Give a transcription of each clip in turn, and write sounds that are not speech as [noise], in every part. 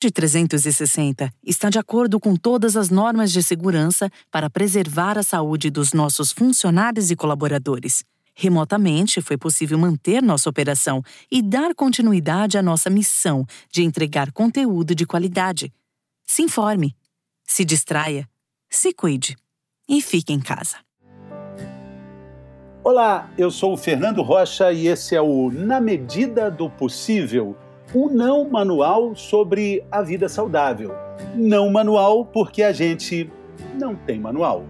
de 360 está de acordo com todas as normas de segurança para preservar a saúde dos nossos funcionários e colaboradores. Remotamente, foi possível manter nossa operação e dar continuidade à nossa missão de entregar conteúdo de qualidade. Se informe, se distraia, se cuide e fique em casa. Olá, eu sou o Fernando Rocha e esse é o Na Medida do Possível um não manual sobre a vida saudável. Não manual porque a gente não tem manual.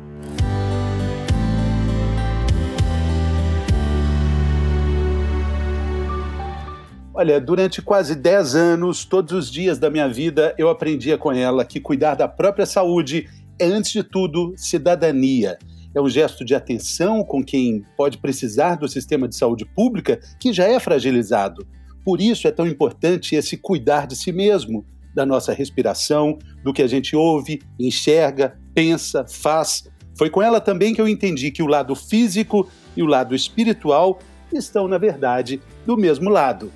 Olha, durante quase 10 anos, todos os dias da minha vida, eu aprendia com ela que cuidar da própria saúde é, antes de tudo, cidadania. É um gesto de atenção com quem pode precisar do sistema de saúde pública que já é fragilizado. Por isso é tão importante esse cuidar de si mesmo, da nossa respiração, do que a gente ouve, enxerga, pensa, faz. Foi com ela também que eu entendi que o lado físico e o lado espiritual estão, na verdade, do mesmo lado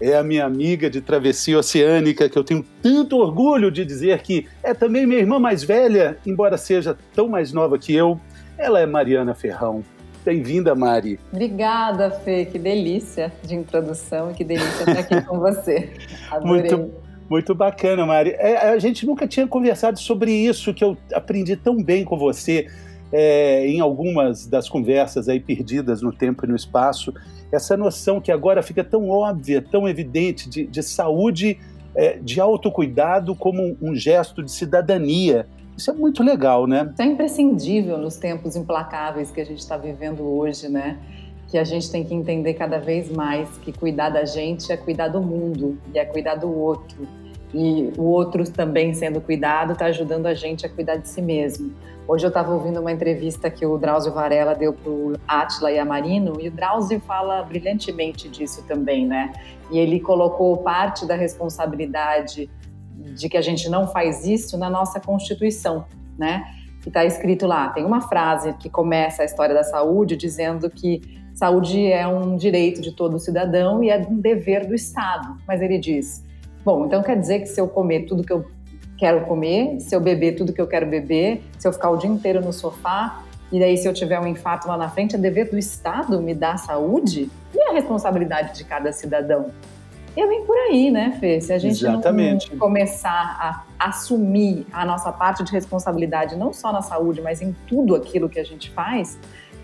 é a minha amiga de travessia oceânica, que eu tenho tanto orgulho de dizer que é também minha irmã mais velha, embora seja tão mais nova que eu. Ela é Mariana Ferrão. Bem-vinda, Mari. Obrigada, Fê. Que delícia de introdução e que delícia estar aqui com você. [laughs] Adorei. Muito, muito bacana, Mari. É, a gente nunca tinha conversado sobre isso que eu aprendi tão bem com você é, em algumas das conversas aí perdidas no tempo e no espaço essa noção que agora fica tão óbvia, tão evidente de, de saúde, é, de autocuidado como um, gesto de cidadania. Isso é muito legal, né? Isso é imprescindível nos tempos implacáveis que a gente está vivendo hoje, né? Que a gente tem que entender cada vez mais que cuidar da gente é cuidar do mundo e é cuidar do outro. E o outro também sendo cuidado está ajudando a gente a cuidar de si mesmo. Hoje eu estava ouvindo uma entrevista que o Drauzio Varela deu para o Atila e a Marino, e o Drauzio fala brilhantemente disso também, né? E ele colocou parte da responsabilidade de que a gente não faz isso na nossa Constituição, né? Que está escrito lá. Tem uma frase que começa a história da saúde dizendo que saúde é um direito de todo cidadão e é um dever do Estado. Mas ele diz: bom, então quer dizer que se eu comer tudo que eu quero comer, se eu beber tudo que eu quero beber, se eu ficar o dia inteiro no sofá, e daí se eu tiver um infarto lá na frente, é dever do Estado me dar saúde? E a responsabilidade de cada cidadão? E vem por aí, né, Fê? Se a gente Exatamente. não começar a assumir a nossa parte de responsabilidade, não só na saúde, mas em tudo aquilo que a gente faz,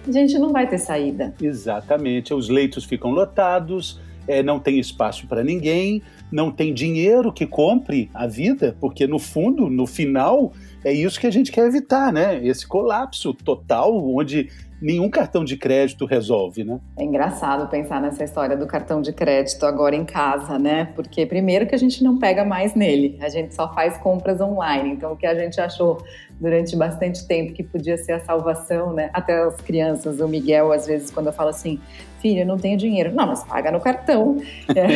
a gente não vai ter saída. Exatamente. Os leitos ficam lotados, é, não tem espaço para ninguém, não tem dinheiro que compre a vida, porque no fundo, no final, é isso que a gente quer evitar, né? Esse colapso total, onde nenhum cartão de crédito resolve, né? É engraçado pensar nessa história do cartão de crédito agora em casa, né? Porque primeiro que a gente não pega mais nele, a gente só faz compras online. Então o que a gente achou durante bastante tempo que podia ser a salvação, né? Até as crianças, o Miguel às vezes quando eu falo assim, filho, não tenho dinheiro. Não, mas paga no cartão. É.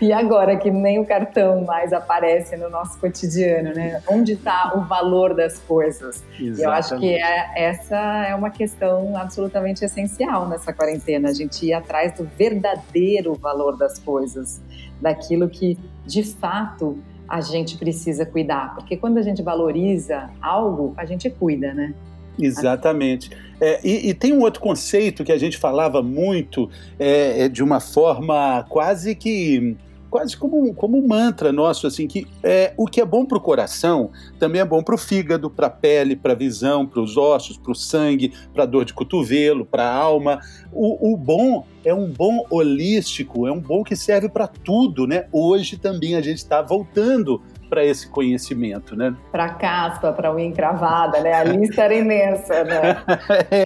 [laughs] e agora que nem o cartão mais aparece no nosso cotidiano, né? Onde está o valor das coisas? Exatamente. Eu acho que é, essa é uma questão absolutamente essencial nessa quarentena, a gente ir atrás do verdadeiro valor das coisas, daquilo que de fato a gente precisa cuidar, porque quando a gente valoriza algo, a gente cuida, né? Exatamente. É, e, e, tem um outro conceito que a gente falava muito é, é de uma forma quase que quase como, como um mantra nosso, assim, que é, o que é bom para o coração também é bom para o fígado, para a pele, para a visão, para os ossos, para o sangue, para a dor de cotovelo, para a alma. O, o bom é um bom holístico, é um bom que serve para tudo, né? Hoje também a gente está voltando para esse conhecimento, né? Para caspa, para unha encravada, né? A lista era imensa, né? [laughs] É.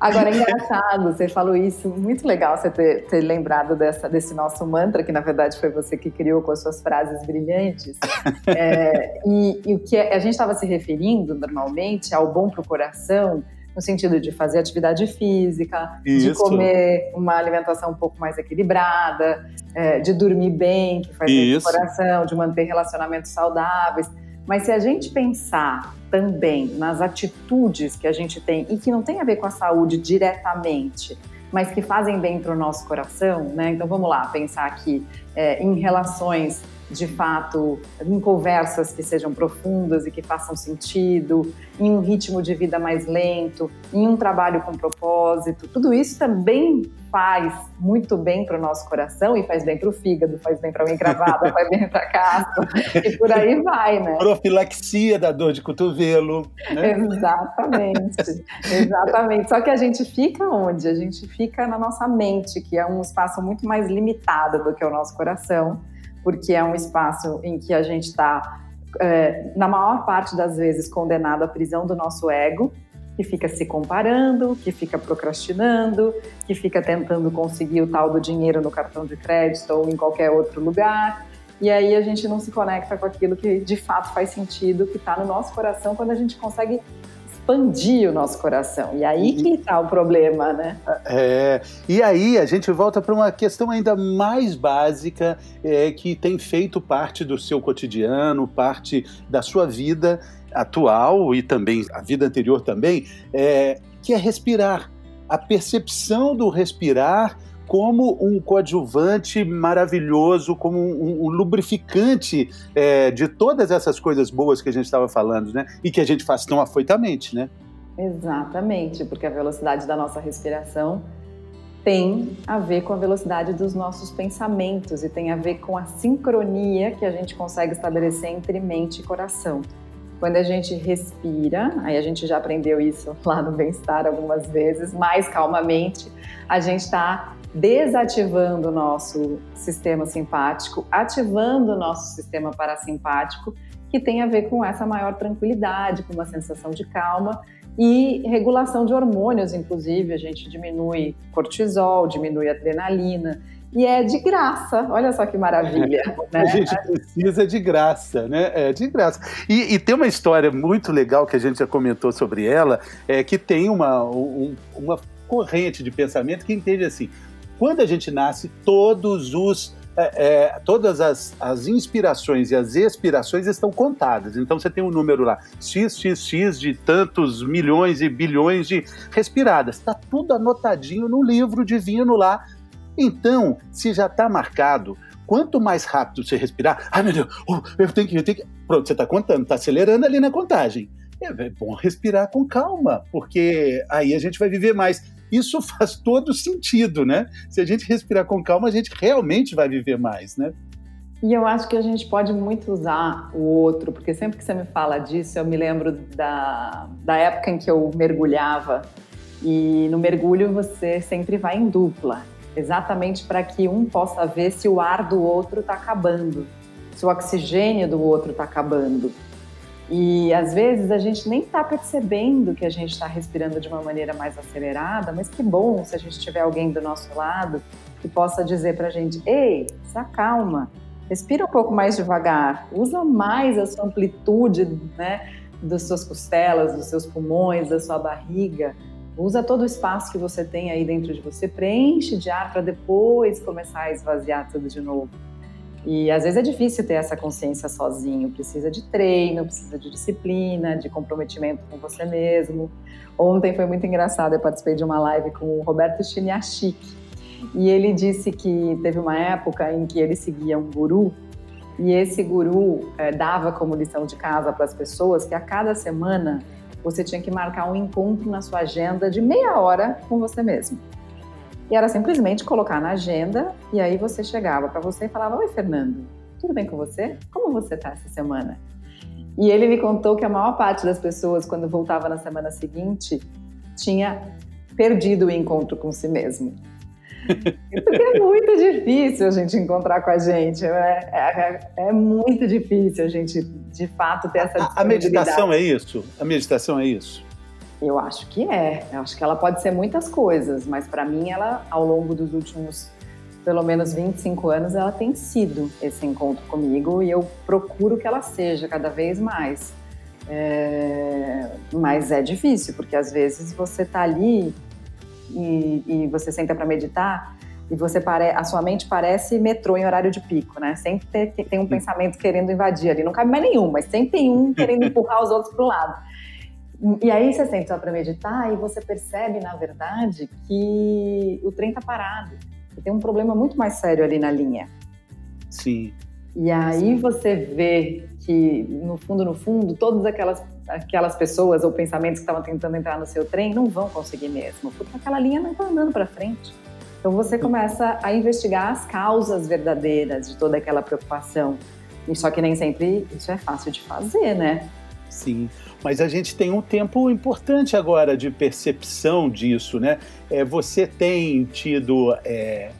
Agora, é engraçado, você falou isso, muito legal você ter, ter lembrado dessa, desse nosso mantra, que na verdade foi você que criou com as suas frases brilhantes. [laughs] É, e, e, o que a gente estava se referindo normalmente ao bom para o coração, no sentido de fazer atividade física, Isso. de comer uma alimentação um pouco mais equilibrada, é, de dormir bem, que faz bem pro coração, de manter relacionamentos saudáveis. Mas se a gente pensar também nas atitudes que a gente tem e que não tem a ver com a saúde diretamente, mas que fazem bem para o nosso coração, né? Então vamos lá, pensar aqui é, em relações de fato, em conversas que sejam profundas e que façam sentido, em um ritmo de vida mais lento, em um trabalho com propósito. Tudo isso também faz muito bem para o nosso coração e faz bem para o fígado, faz bem para a encravada, [laughs] faz bem para a caspa e por aí vai, né? Profilaxia da dor de cotovelo. Né? Exatamente, exatamente. Só que a gente fica onde? A gente fica na nossa mente, que é um espaço muito mais limitado do que o nosso coração, porque é um espaço em que a gente está, é, na maior parte das vezes, condenado à prisão do nosso ego que fica se comparando, que fica procrastinando, que fica tentando conseguir o tal do dinheiro no cartão de crédito ou em qualquer outro lugar. E aí a gente não se conecta com aquilo que de fato faz sentido, que está no nosso coração, quando a gente consegue expandir o nosso coração. E aí que está o problema, né? É, e aí a gente volta para uma questão ainda mais básica é, que tem feito parte do seu cotidiano, parte da sua vida, atual e também a vida anterior também, é, que é respirar. A percepção do respirar como um coadjuvante maravilhoso, como um, um lubrificante é, de todas essas coisas boas que a gente estava falando, né? E que a gente faz tão afoitamente, né? Exatamente, porque a velocidade da nossa respiração tem a ver com a velocidade dos nossos pensamentos e tem a ver com a sincronia que a gente consegue estabelecer entre mente e coração. Quando a gente respira, aí a gente já aprendeu isso lá no bem-estar algumas vezes, mais calmamente, a gente está desativando o nosso sistema simpático, ativando o nosso sistema parasimpático, que tem a ver com essa maior tranquilidade, com uma sensação de calma e regulação de hormônios, inclusive, a gente diminui cortisol, diminui adrenalina, e é de graça. Olha só que maravilha. né? A gente precisa de graça, né? É de graça. E, e, tem uma história muito legal que a gente já comentou sobre ela, é que tem uma, um, uma corrente de pensamento que entende assim: quando a gente nasce, todos os é, é, todas as, as inspirações e as expirações estão contadas. Então você tem um número lá, XXX de tantos milhões e bilhões de respiradas. Está tudo anotadinho no livro divino lá então, se já está marcado, quanto mais rápido você respirar, ai meu Deus, oh, eu tenho que, eu tenho que. Pronto, você está contando, está acelerando ali na contagem. É, é bom respirar com calma, porque aí a gente vai viver mais. Isso [laughs] faz todo sentido, né? Se a gente respirar com calma, a gente realmente vai viver mais, né? E eu acho que a gente pode muito usar o outro, porque sempre que você me fala disso, eu me lembro da, da época em que eu mergulhava. E no mergulho você sempre vai em dupla exatamente para que um possa ver se o ar do outro está acabando, se o oxigênio do outro está acabando. E às vezes a gente nem está percebendo que a gente está respirando de uma maneira mais acelerada, mas que bom se a gente tiver alguém do nosso lado que possa dizer para a gente: ei, se acalma, respira um pouco mais devagar, usa mais a sua amplitude, né, das suas costelas, dos seus pulmões, da sua barriga. Usa todo o espaço que você tem aí dentro de você, preenche de ar para depois começar a esvaziar tudo de novo. E às vezes é difícil ter essa consciência sozinho, precisa de treino, precisa de disciplina, de comprometimento com você mesmo. Ontem foi muito engraçado, eu participei de uma live com o Roberto Chiniachik, e ele disse que teve uma época em que ele seguia um guru e esse guru é, dava como lição de casa para as pessoas que a cada semana você tinha que marcar um encontro na sua agenda de meia hora com você mesmo. E era simplesmente colocar na agenda e aí você chegava para você e falava: Oi, Fernando, tudo bem com você? Como você está essa semana? E ele me contou que a maior parte das pessoas, quando voltava na semana seguinte, tinha perdido o encontro com si mesmo. [laughs] Porque é muito difícil a gente encontrar com a gente. Né? É, é, é, muito difícil a gente, de fato, ter essa a meditação é isso? A meditação é isso? Eu acho que é. Eu acho que ela pode ser muitas coisas, mas para mim, ela, ao longo dos últimos pelo menos 25 anos, ela tem sido esse encontro comigo e eu procuro que ela seja cada vez mais. É... Mas é difícil, porque às vezes você está ali e, e você senta para meditar e você pare, a sua mente parece metrô em horário de pico, né? Sempre tem, tem um pensamento querendo invadir ali. Não cabe mais nenhum, mas sempre tem um querendo empurrar os outros para o lado. E aí você senta só para meditar e você percebe, na verdade, que o trem está parado. E tem um problema muito mais sério ali na linha. Sim. E aí você vê que, no fundo, no fundo, todas aquelas, aquelas pessoas ou pensamentos que estavam tentando entrar no seu trem não vão conseguir mesmo, porque aquela linha não está andando para frente. Então você começa a investigar as causas verdadeiras de toda aquela preocupação. E só que nem sempre isso é fácil de fazer, né? Sim, mas a gente tem um tempo importante agora de percepção disso, né? É, você tem tido é,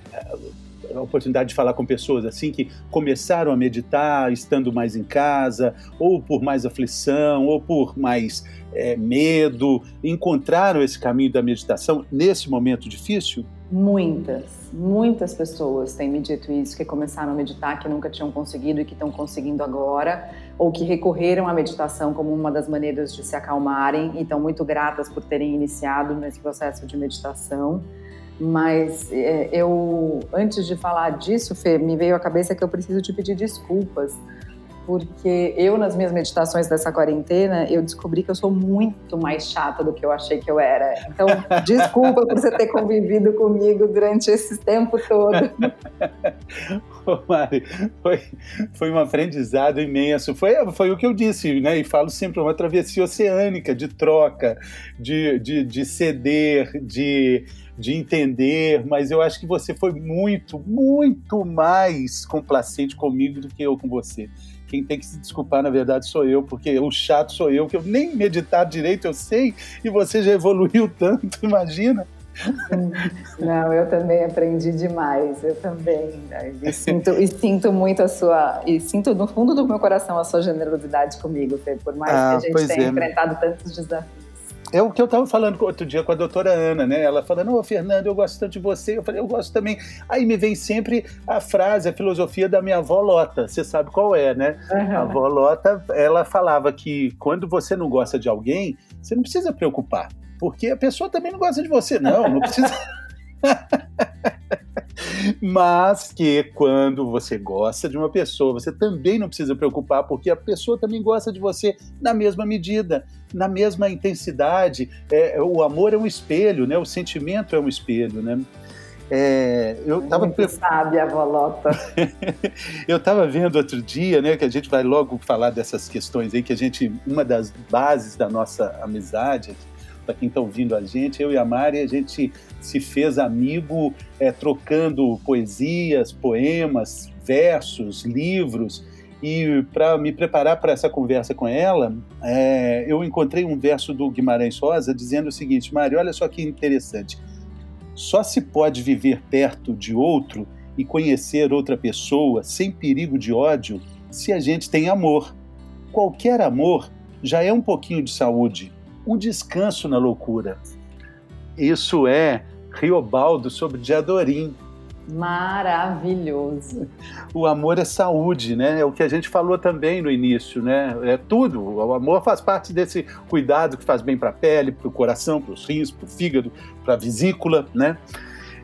a oportunidade de falar com pessoas assim que começaram a meditar estando mais em casa, ou por mais aflição, ou por mais é, medo, encontraram esse caminho da meditação nesse momento difícil? Muitas, muitas pessoas têm me dito isso, que começaram a meditar, que nunca tinham conseguido e que estão conseguindo agora, ou que recorreram à meditação como uma das maneiras de se acalmarem e estão muito gratas por terem iniciado nesse processo de meditação. Mas é, eu, antes de falar disso, Fê, me veio à cabeça que eu preciso te pedir desculpas porque eu nas minhas meditações dessa quarentena eu descobri que eu sou muito mais chata do que eu achei que eu era. Então, [laughs] desculpa por você ter convivido comigo durante esse tempo todo. [laughs] Ô, Mari, foi, foi um aprendizado imenso. Foi, foi o que eu disse, né? E falo sempre, uma travessia oceânica de troca, de, de, de ceder, de, de entender, mas eu acho que você foi muito, muito mais complacente comigo do que eu com você. Quem tem que se desculpar, na verdade, sou eu, porque o chato sou eu, que eu nem meditar direito eu sei, e você já evoluiu [laughs] tanto, imagina. Não, eu também aprendi demais, eu também. Né? E sinto, e sinto muito a sua. E sinto no fundo do meu coração a sua generosidade comigo, por mais ah, que a gente tenha é. enfrentado tantos desafios. É o que eu estava falando outro dia com a doutora Ana, né? Ela falando, ô oh, Fernando, eu gosto tanto de você. Eu falei, eu gosto também. Aí me vem sempre a frase, a filosofia da minha avó Lota. Você sabe qual é, né? Uhum. A avó Lota, ela falava que quando você não gosta de alguém, você não precisa preocupar. Porque a pessoa também não gosta de você, não. Não precisa. [laughs] [laughs] Mas que quando você gosta de uma pessoa, você também não precisa preocupar, porque a pessoa também gosta de você na mesma medida, na mesma intensidade. É, o amor é um espelho, né? O sentimento é um espelho, né? É, eu tava Muito sabe a volota. [laughs] eu estava vendo outro dia, né, que a gente vai logo falar dessas questões aí, que a gente uma das bases da nossa amizade para quem está ouvindo a gente, eu e a Mari, a gente se fez amigo é, trocando poesias, poemas, versos, livros. E para me preparar para essa conversa com ela, é, eu encontrei um verso do Guimarães Rosa dizendo o seguinte: Mari, olha só que interessante. Só se pode viver perto de outro e conhecer outra pessoa sem perigo de ódio se a gente tem amor. Qualquer amor já é um pouquinho de saúde, um descanso na loucura. Isso é Riobaldo sobre Diadorim. Maravilhoso. O amor é saúde, né? É o que a gente falou também no início, né? É tudo. O amor faz parte desse cuidado que faz bem para a pele, para o coração, para os rins, para o fígado, para a vesícula, né?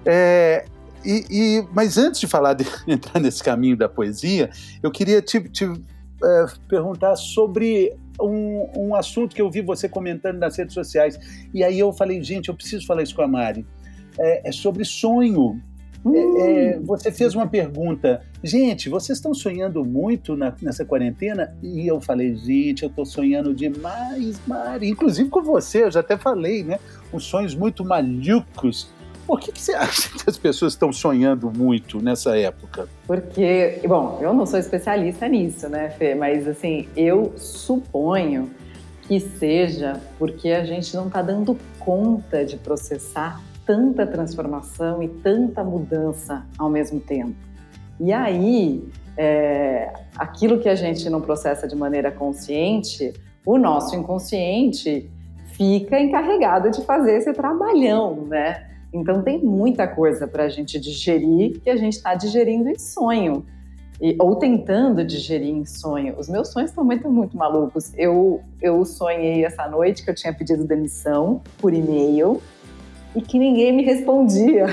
É, e, e, mas antes de falar de [laughs] entrar nesse caminho da poesia, eu queria te, te é, perguntar sobre um, um assunto que eu vi você comentando nas redes sociais. E aí eu falei, gente, eu preciso falar isso com a Mari. É, é sobre sonho. Hum. É, é você fez uma pergunta, gente, vocês estão sonhando muito na, nessa quarentena? E eu falei, gente, eu estou sonhando demais, Mari. Inclusive com você, eu já até falei, né? Uns sonhos muito malucos por que, que você [laughs] acha que as pessoas estão sonhando muito nessa época? Porque, bom, eu não sou especialista nisso, né, Fê? Mas, assim, eu suponho que seja porque a gente não está dando conta de processar tanta transformação e tanta mudança ao mesmo tempo. E aí, é, aquilo que a gente não processa de maneira consciente, o nosso inconsciente fica encarregado de fazer esse trabalhão, né? Então tem muita coisa para a gente digerir que a gente está digerindo em sonho. E, ou tentando digerir em sonho. Os meus sonhos estão muito, muito malucos. Eu, eu sonhei essa noite que eu tinha pedido demissão por e-mail e que ninguém me respondia. [laughs]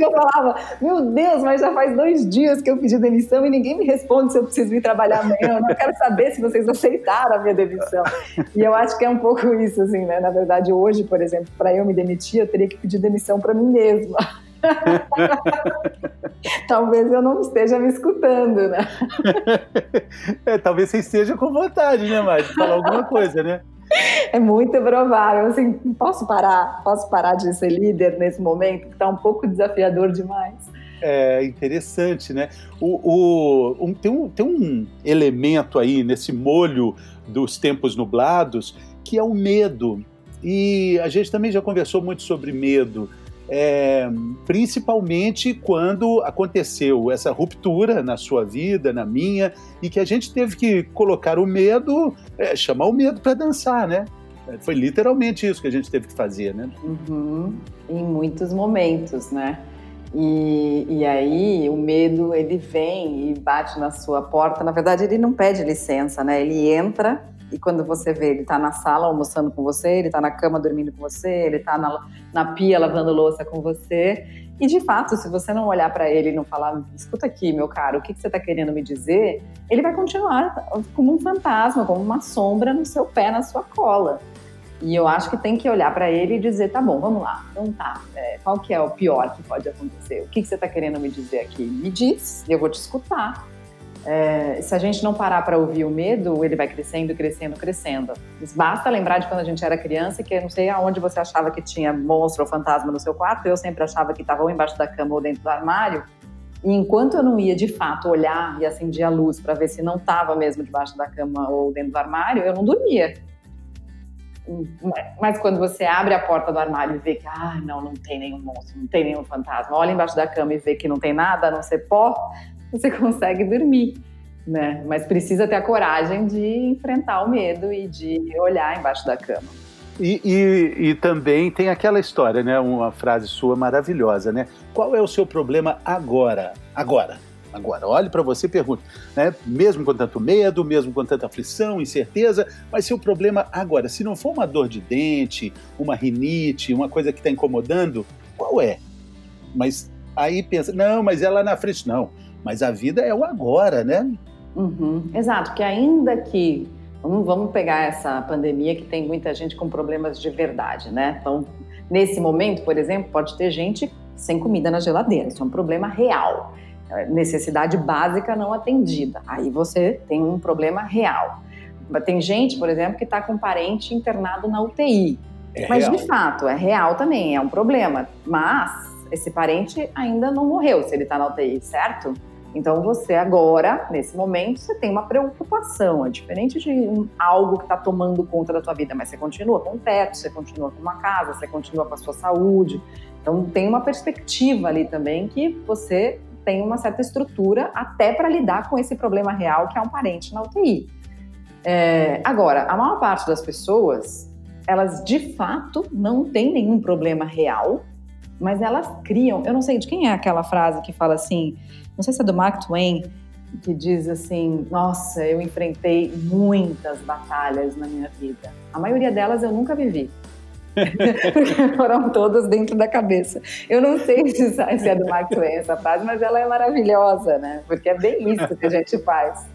eu falava, meu Deus, mas já faz dois dias que eu pedi demissão e ninguém me responde se eu preciso ir trabalhar amanhã. Eu não quero saber se vocês aceitaram a minha demissão. E eu acho que é um pouco isso, assim, né? Na verdade, hoje, por exemplo, para eu me demitir, eu teria que pedir demissão para mim mesma. [laughs] talvez eu não esteja me escutando, né? [laughs] é, talvez você esteja com vontade, né, Mari, de falar alguma coisa, né? É muito provável. Assim, posso parar? Posso parar de ser líder nesse momento? Que está um pouco desafiador demais. É interessante, né? O, o um, tem, um, tem um elemento aí nesse molho dos tempos nublados que é o medo. E a gente também já conversou muito sobre medo é, principalmente quando aconteceu essa ruptura na sua vida, na minha, e que a gente teve que colocar o medo, é, chamar o medo para dançar, né? É, foi literalmente isso que a gente teve que fazer, né? Uhum. Em muitos momentos, né? E, e aí o medo ele vem e bate na sua porta. Na verdade, ele não pede licença, né? Ele entra e quando você vê, ele está na sala almoçando com você, ele está na cama dormindo com você, ele está na, na pia lavando louça com você. E de fato, se você não olhar para ele e não falar, escuta aqui, meu caro, o que, que você está querendo me dizer? Ele vai continuar como um fantasma, como uma sombra no seu pé, na sua cola. E eu acho que tem que olhar para ele e dizer, tá bom, vamos lá, então tá, é, qual que é o pior que pode acontecer? O que, que você está querendo me dizer aqui? Me diz, eu vou te escutar. É, se a gente não parar para ouvir o medo, ele vai crescendo, crescendo, crescendo. Basta lembrar de quando a gente era criança, que não sei aonde você achava que tinha monstro ou fantasma no seu quarto, eu sempre achava que estava ou embaixo da cama ou dentro do armário. E enquanto eu não ia de fato olhar e acendia a luz para ver se não estava mesmo debaixo da cama ou dentro do armário, eu não dormia. Mas quando você abre a porta do armário e vê que, ah, não, não tem nenhum monstro, não tem nenhum fantasma, olha embaixo da cama e vê que não tem nada, a não ser pó, você consegue dormir. Né? Mas precisa ter a coragem de enfrentar o medo e de olhar embaixo da cama. E, e, e, também tem aquela história, né? Uma frase sua maravilhosa, né? Qual é o seu problema agora? Agora. Agora, olhe para você e pergunte, né? Mesmo com tanto medo, mesmo com tanta aflição, incerteza, mas seu problema agora, se não for uma dor de dente, uma rinite, uma coisa que está incomodando, qual é? Mas aí pensa, não, mas é lá na frente, não. Mas a vida é o agora, né? Uhum, exato, que ainda que vamos, vamos pegar essa pandemia que tem muita gente com problemas de verdade, né? Então, nesse momento, por exemplo, pode ter gente sem comida na geladeira, isso é um problema real, é, necessidade básica não atendida. Aí você tem um problema real. Tem gente, por exemplo, que está com um parente internado na UTI. É mas real. de fato, é real também, é um problema. Mas esse parente ainda não morreu se ele está na UTI, certo? Então você agora, nesse momento, você tem uma preocupação, é diferente de um, algo que está tomando conta da tua vida, mas você continua com um teto, você continua com uma casa, você continua com a sua saúde. Então tem uma perspectiva ali também que você tem uma certa estrutura até para lidar com esse problema real que é um parente na UTI. É, agora, a maior parte das pessoas, elas de fato não têm nenhum problema real, mas elas criam. Eu não sei de quem é aquela frase que fala assim, não sei se é do Mark Twain, que diz assim: Nossa, eu enfrentei muitas batalhas na minha vida. A maioria delas eu nunca vivi. [laughs] Porque foram todas dentro da cabeça. Eu não sei [laughs] se é do Mark Twain essa frase, mas ela é maravilhosa, né? Porque é bem isso que a gente faz.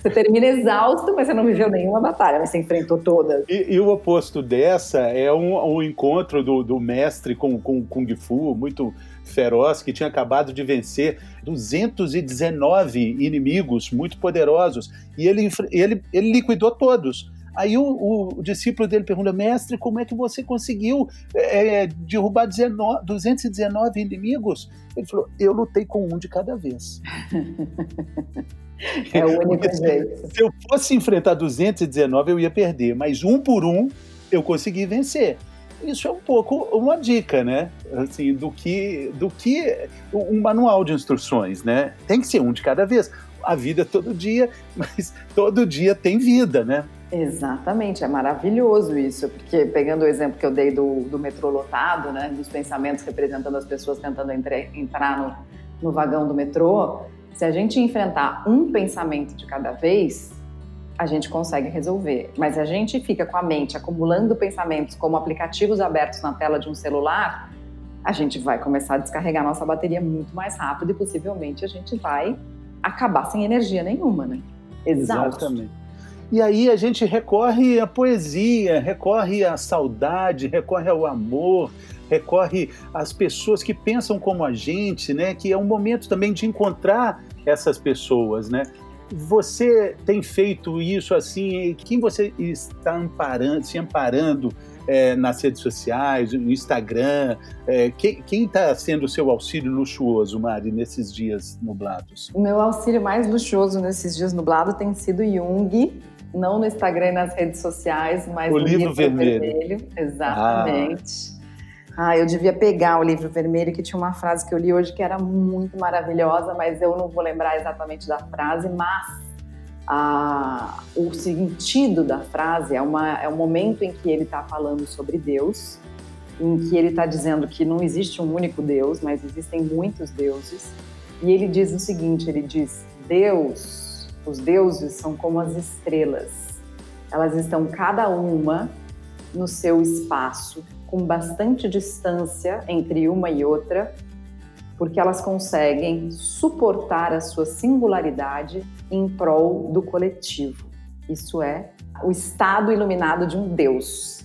Você termina exausto, mas você não viveu nenhuma batalha, mas você enfrentou todas. E, e o oposto dessa é um, um encontro do, do mestre com, com Kung Fu, muito feroz, que tinha acabado de vencer 219 inimigos muito poderosos, e ele, ele, ele liquidou todos. Aí o, o, discípulo dele pergunta, mestre, como é que você conseguiu é, derrubar 19, 219 inimigos? Ele falou, eu lutei com um de cada vez. [laughs] É o único jeito. Se eu fosse enfrentar 219, eu ia perder, mas um por um eu consegui vencer. Isso é um pouco uma dica, né? Assim, do que, do que um manual de instruções, né? Tem que ser um de cada vez. A vida é todo dia, [laughs] mas todo dia tem vida, né? Exatamente, é maravilhoso isso, porque pegando o exemplo que eu dei do, do metrô lotado, né, dos pensamentos representando as pessoas tentando entre, entrar no, no vagão do metrô, se a gente enfrentar um pensamento de cada vez, a gente consegue resolver. Mas a gente fica com a mente acumulando pensamentos como aplicativos abertos na tela de um celular, a gente vai começar a descarregar nossa bateria muito mais rápido e possivelmente a gente vai acabar sem energia nenhuma, né? Exausto. Exatamente. E aí a gente recorre à poesia, recorre à saudade, recorre ao amor, recorre às pessoas que pensam como a gente, né? Que é um momento também de encontrar essas pessoas, né? Você tem feito isso assim? Quem você está amparando, se amparando é, nas redes sociais, no Instagram? É, quem está sendo o seu auxílio luxuoso, Mari, nesses dias nublados? O meu auxílio mais luxuoso nesses dias nublados tem sido Jung, não no Instagram e nas redes sociais, mas o no livro, livro vermelho. vermelho. Exatamente. Ah. Ah, eu devia pegar o livro vermelho, que tinha uma frase que eu li hoje que era muito maravilhosa, mas eu não vou lembrar exatamente da frase, mas ah, o sentido da frase é, uma, é um momento em que ele está falando sobre Deus, em que ele está dizendo que não existe um único Deus, mas existem muitos deuses. E ele diz o seguinte: ele diz, Deus, os deuses são como as estrelas, elas estão cada uma no seu espaço com bastante distância entre uma e outra, porque elas conseguem suportar a sua singularidade em prol do coletivo. Isso é o estado iluminado de um Deus.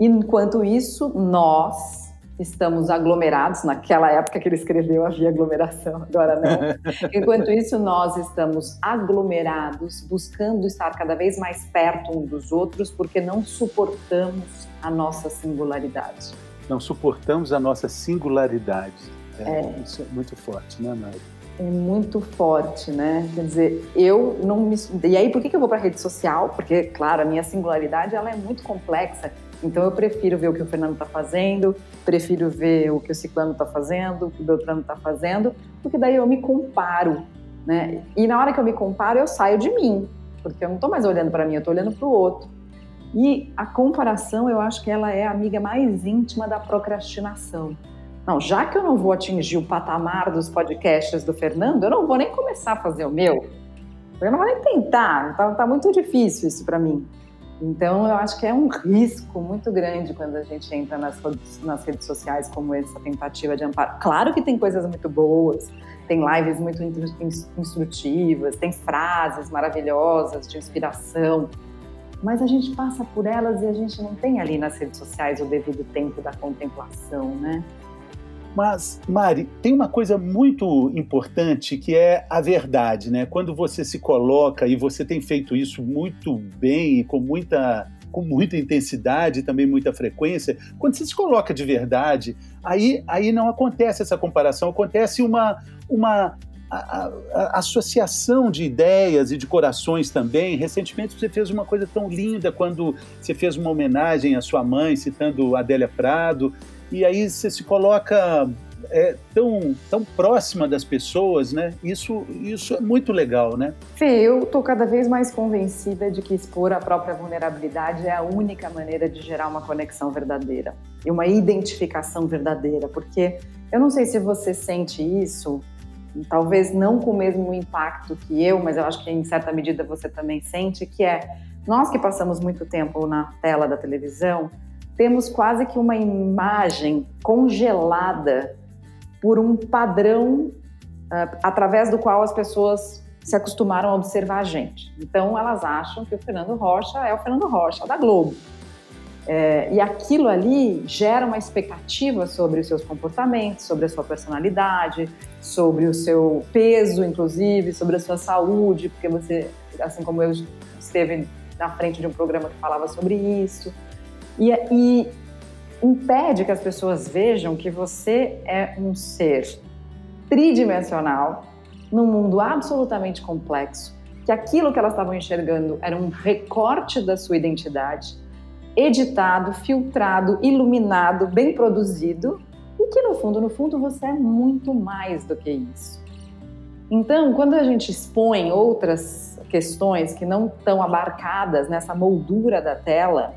Enquanto isso, nós estamos aglomerados. Naquela época que ele escreveu havia aglomeração, agora não. [laughs] Enquanto isso, nós estamos aglomerados, buscando estar cada vez mais perto um dos outros, porque não suportamos a nossa singularidade. Não suportamos a nossa singularidade. É, é. Isso é muito forte, né, Mari? É muito forte, né? Quer dizer, eu não me. E aí, por que eu vou para a rede social? Porque, claro, a minha singularidade ela é muito complexa. Então, eu prefiro ver o que o Fernando está fazendo, prefiro ver o que o Ciclano está fazendo, o que o Beltrano está fazendo, porque daí eu me comparo, né? E na hora que eu me comparo, eu saio de mim, porque eu não estou mais olhando para mim, eu estou olhando para o outro. E a comparação, eu acho que ela é a amiga mais íntima da procrastinação. Não, já que eu não vou atingir o patamar dos podcasts do Fernando, eu não vou nem começar a fazer o meu. Eu não vou nem tentar, tá, tá muito difícil isso para mim. Então, eu acho que é um risco muito grande quando a gente entra nas, nas redes sociais como essa tentativa de amparo. Claro que tem coisas muito boas, tem lives muito instrutivas, tem frases maravilhosas de inspiração, mas a gente passa por elas e a gente não tem ali nas redes sociais o devido tempo da contemplação, né? Mas, Mari, tem uma coisa muito importante que é a verdade, né? Quando você se coloca, e você tem feito isso muito bem com muita, com muita intensidade e também muita frequência, quando você se coloca de verdade, aí, aí não acontece essa comparação, acontece uma, uma a, a, a, associação de ideias e de corações também. Recentemente você fez uma coisa tão linda quando você fez uma homenagem à sua mãe, citando Adélia Prado, e aí você se coloca é, tão, tão próxima das pessoas, né? Isso, isso é muito legal, né? Fê, eu estou cada vez mais convencida de que expor a própria vulnerabilidade é a única maneira de gerar uma conexão verdadeira e uma identificação verdadeira, porque eu não sei se você sente isso talvez não com o mesmo impacto que eu, mas eu acho que em certa medida você também sente, que é nós que passamos muito tempo na tela da televisão, temos quase que uma imagem congelada por um padrão uh, através do qual as pessoas se acostumaram a observar a gente. Então elas acham que o Fernando Rocha é o Fernando Rocha da Globo. É, e aquilo ali gera uma expectativa sobre os seus comportamentos, sobre a sua personalidade, sobre o seu peso, inclusive, sobre a sua saúde, porque você, assim como eu, esteve na frente de um programa que falava sobre isso. E, e impede que as pessoas vejam que você é um ser tridimensional num mundo absolutamente complexo, que aquilo que elas estavam enxergando era um recorte da sua identidade editado, filtrado, iluminado, bem produzido e que no fundo, no fundo, você é muito mais do que isso. Então, quando a gente expõe outras questões que não estão abarcadas nessa moldura da tela,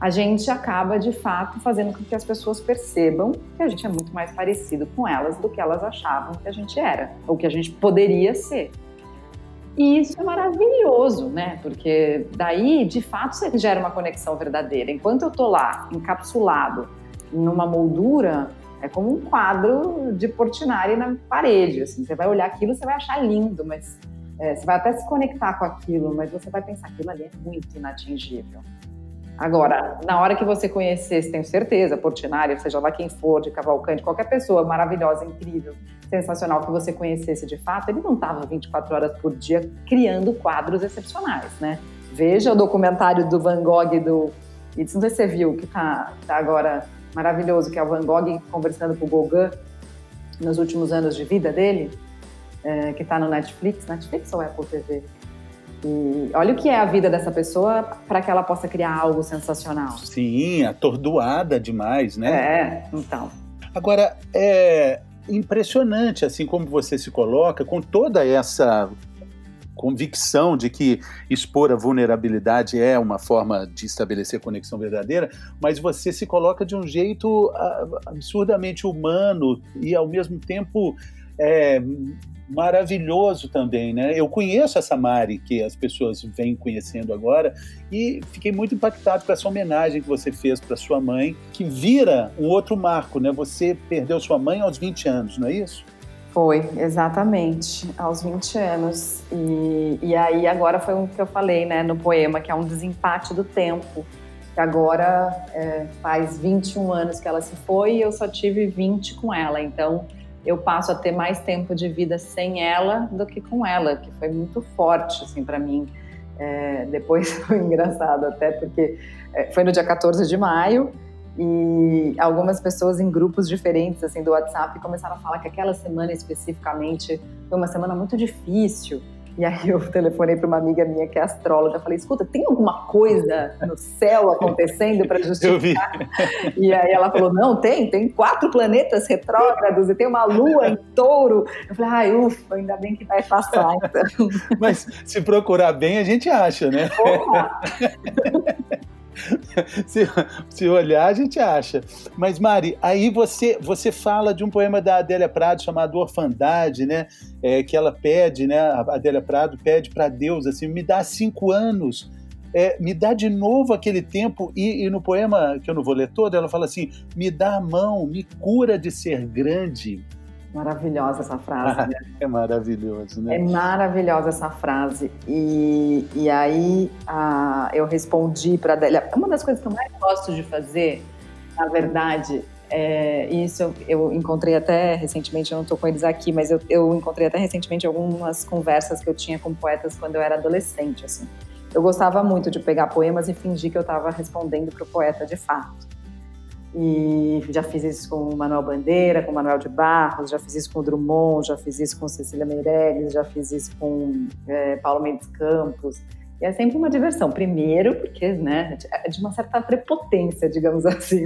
a gente acaba de fato fazendo com que as pessoas percebam que a gente é muito mais parecido com elas do que elas achavam que a gente era, ou que a gente poderia ser. E isso é maravilhoso, né? Porque daí, de fato, você gera uma conexão verdadeira. Enquanto eu tô lá, encapsulado numa moldura, é como um quadro de Portinari na parede. Assim. Você vai olhar aquilo, você vai achar lindo, mas é, você vai até se conectar com aquilo, mas você vai pensar aquilo ali é muito inatingível. Agora, na hora que você conhecesse, tenho certeza, Portinari, seja lá quem for, de Cavalcante, qualquer pessoa maravilhosa, incrível, sensacional que você conhecesse de fato, ele não estava 24 horas por dia criando quadros excepcionais, né? Veja o documentário do Van Gogh do. E não sei se você viu, que está tá agora maravilhoso, que é o Van Gogh conversando com o Gauguin nos últimos anos de vida dele, é, que está no Netflix. Netflix ou Apple TV? E olha o que é a vida dessa pessoa para que ela possa criar algo sensacional. Sim, atordoada demais, né? É, então. Agora, é impressionante assim como você se coloca com toda essa convicção de que expor a vulnerabilidade é uma forma de estabelecer conexão verdadeira, mas você se coloca de um jeito ah, absurdamente humano e ao mesmo tempo é, maravilhoso também, né? Eu conheço essa Mari que as pessoas vêm conhecendo agora e fiquei muito impactado com essa homenagem que você fez para sua mãe, que vira um outro marco, né? Você perdeu sua mãe aos 20 anos, não é isso? Foi, exatamente, aos 20 anos. E, e aí agora foi o que eu falei, né, no poema, que é um desempate do tempo. Que agora é, faz 21 anos que ela se foi e eu só tive 20 com ela. Então eu passo a ter mais tempo de vida sem ela do que com ela, que foi muito forte, assim, para mim. É, depois [laughs] foi engraçado até porque é, foi no dia 14 de maio e algumas pessoas em grupos diferentes assim do WhatsApp começaram a falar que aquela semana especificamente foi uma semana muito difícil. E aí eu telefonei para uma amiga minha que é astróloga, falei: "Escuta, tem alguma coisa no céu acontecendo para [laughs] justificar?" E aí ela falou: "Não, tem, tem quatro planetas retrógrados e tem uma lua em Touro". Eu falei: "Ai, ufa, ainda bem que vai passar então". [laughs] Mas se procurar bem, a gente acha, né? [laughs] [laughs] se, se, olhar, a gente acha. Mas, Mari, aí você, você fala de um poema da Adélia Prado chamado Orfandade, né? É, que ela pede, né? A Adélia Prado pede para Deus assim: me dá cinco anos. É, me dá de novo aquele tempo, e, e, no poema, que eu não vou ler todo, ela fala assim: me dá a mão, me cura de ser grande, Maravilhosa essa frase. Né? [laughs] É maravilhoso, né? É maravilhosa essa frase. E, e aí a, eu respondi para Adélia. Uma das coisas que eu mais gosto de fazer, na verdade, é, isso eu, encontrei até recentemente, eu não estou com eles aqui, mas eu, eu encontrei até recentemente algumas conversas que eu tinha com poetas quando eu era adolescente. Assim. Eu gostava muito de pegar poemas e fingir que eu estava respondendo para o poeta de fato. E já fiz isso com o Manuel Bandeira, com o Manuel de Barros, já fiz isso com o Drummond, já fiz isso com Cecília Meirelles, já fiz isso com é, Paulo Mendes Campos. E é sempre uma diversão. Primeiro, porque, né, é de uma certa prepotência, digamos assim.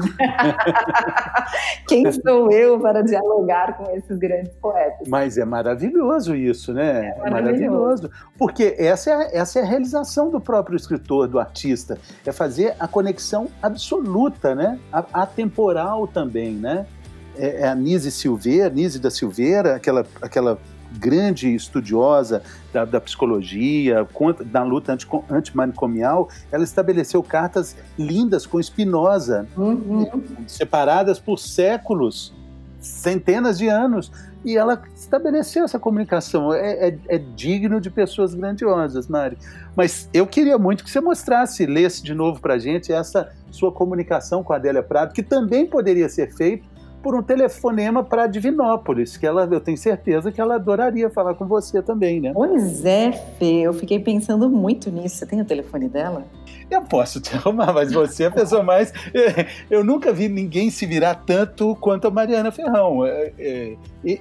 [laughs] Quem sou eu para dialogar com esses grandes poetas? Mas é maravilhoso isso, né? É maravilhoso. maravilhoso. Porque essa é, essa é a realização do próprio escritor, do artista. É fazer a conexão absoluta, né? Atemporal também, né? É, é a Nise Silveira, Nise da Silveira, aquela, aquela grande estudiosa da, da psicologia, contra, da luta anti, antimanicomial, ela estabeleceu cartas lindas com Spinoza, uhum. separadas por séculos, centenas de anos, e ela estabeleceu essa comunicação. É, é, é, digno de pessoas grandiosas, Mari. Mas eu queria muito que você mostrasse, lesse de novo para gente essa sua comunicação com a Adélia Prado, que também poderia ser feito por um telefonema para Divinópolis, que ela, eu tenho certeza que ela adoraria falar com você também, né? Pois é, Fê, eu fiquei pensando muito nisso. Você tem o telefone dela? Eu posso te arrumar, mas você é a pessoa mais. [laughs] Eu nunca vi ninguém se virar tanto quanto a Mariana Ferrão. É, é,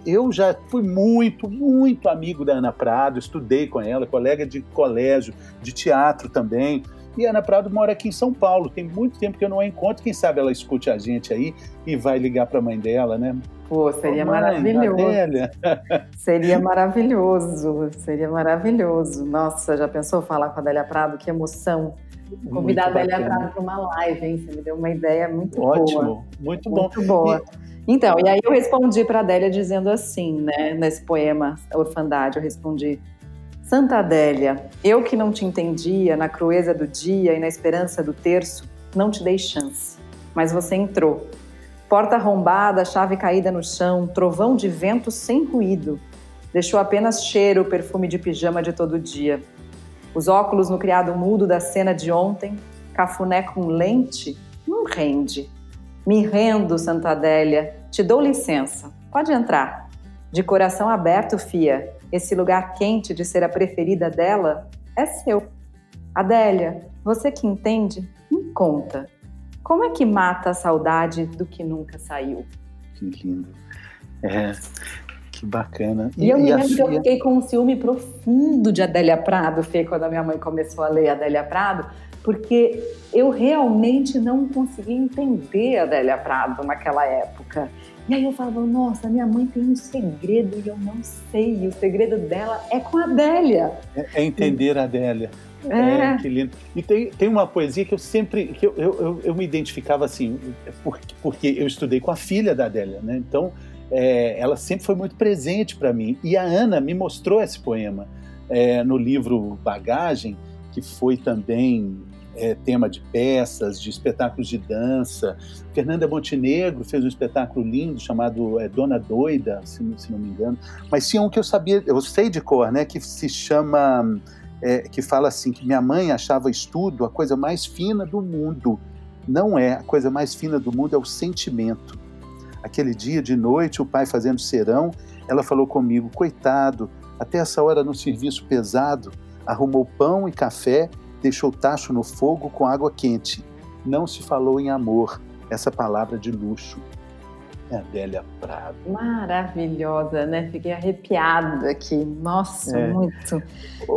eu já fui muito, muito amigo da Ana Prado, estudei com ela, colega de colégio, de teatro também. E a Ana Prado mora aqui em São Paulo. Tem muito tempo que eu não a encontro. Quem sabe ela escute a gente aí e vai ligar para a mãe dela, né? Pô, seria Ô, mãe, maravilhoso. [laughs] Seria maravilhoso. Seria maravilhoso. Nossa, já pensou falar com a Adélia Prado? Que emoção. Convidar a Adélia Prado para uma live, hein? Você me deu uma ideia muito Ótimo, boa. muito bom. Muito boa. E... Então, e aí eu respondi para a Adélia dizendo assim, né? Nesse poema, Orfandade, eu respondi Santa Adélia, eu que não te entendia na crueza do dia e na esperança do terço, não te dei chance. Mas você entrou. Porta arrombada, chave caída no chão, trovão de vento sem ruído. Deixou apenas cheiro, perfume de pijama de todo dia. Os óculos no criado mudo da cena de ontem, cafuné com lente não rende. Me rendo, Santa Adélia, te dou licença, pode entrar. De coração aberto, fia, esse lugar quente de ser a preferida dela é seu. Adélia, você que entende, me conta. Como é que mata a saudade do que nunca saiu? Que lindo. É, que bacana. E, e eu me lembro que eu fiquei com um ciúme profundo de Adélia Prado, Fê, quando a minha mãe começou a ler Adélia Prado, porque eu realmente não conseguia entender Adélia Prado naquela época. E aí eu falava, nossa, minha mãe tem um segredo e eu não sei. E o segredo dela é com a Adélia. É, é entender a Adélia. É. é. que lindo. E tem, tem uma poesia que eu sempre que eu, eu, eu me identificava assim, porque, porque eu estudei com a filha da Adélia, né? Então é, ela sempre foi muito presente para mim. E a Ana me mostrou esse poema é, no livro Bagagem, que foi também é, tema de peças, de espetáculos de dança. Fernanda Montenegro fez um espetáculo lindo chamado é, Dona Doida, se, se, não me engano. Mas tinha um que eu sabia, eu sei de cor, né, que se chama, é, que fala assim, que minha mãe achava estudo a coisa mais fina do mundo. Não é, a coisa mais fina do mundo é o sentimento. Aquele dia de noite, o pai fazendo serão, ela falou comigo, coitado, até essa hora no serviço pesado, arrumou pão e café deixou tacho no fogo com água quente. Não se falou em amor, essa palavra de luxo. É Adélia Prado. Maravilhosa, né? Fiquei arrepiado aqui. Nossa, é. muito.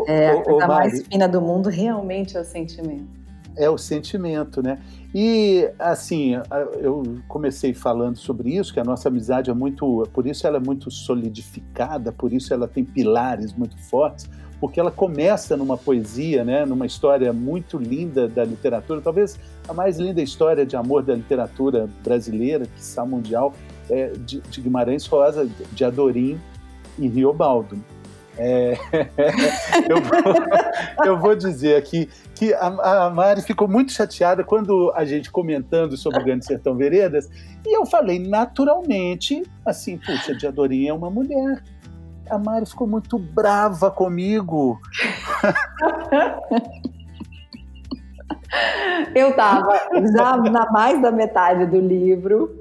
é, a coisa mais fina do mundo realmente é o sentimento. É o sentimento, né? E assim, eu comecei falando sobre isso, que a nossa amizade é muito, por isso ela é muito solidificada, por isso ela tem pilares muito fortes, porque ela começa numa poesia, né, numa história muito linda da literatura, talvez a mais linda história de amor da literatura brasileira, que está mundial, é de, de Guimarães Rosa, de Adorim e Riobaldo. É, [laughs] eu, vou, eu, vou, dizer aqui que a, a, Mari ficou muito chateada quando a gente comentando sobre o Grande Sertão Veredas, e eu falei naturalmente, assim, puxa, de Adorim é uma mulher a Mari ficou muito brava comigo. Eu estava já na mais da metade do livro,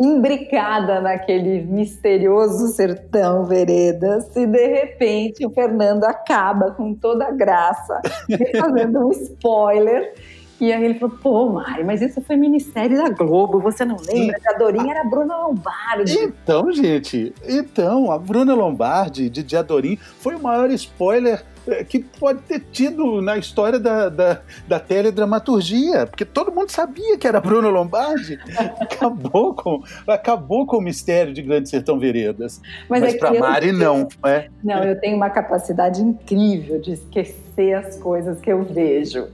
imbricada naquele misterioso sertão veredas, e de repente o Fernando acaba com toda a graça, [laughs] fazendo um spoiler e aí ele falou, pô, Mari, mas isso foi minissérie da Globo, você não lembra? Que a Dorinha era a Bruna Lombardi. Então, gente, então, a Bruna Lombardi, de Diadorim, foi o maior spoiler eh, que pode ter tido na história da, da, da teledramaturgia, porque todo mundo sabia que era Bruna Lombardi. [laughs] acabou, com, acabou com o mistério de Grande Sertão Veredas. Mas, Mas é para Mari, eu... não. É? Não, eu tenho uma capacidade incrível de esquecer as coisas que eu vejo.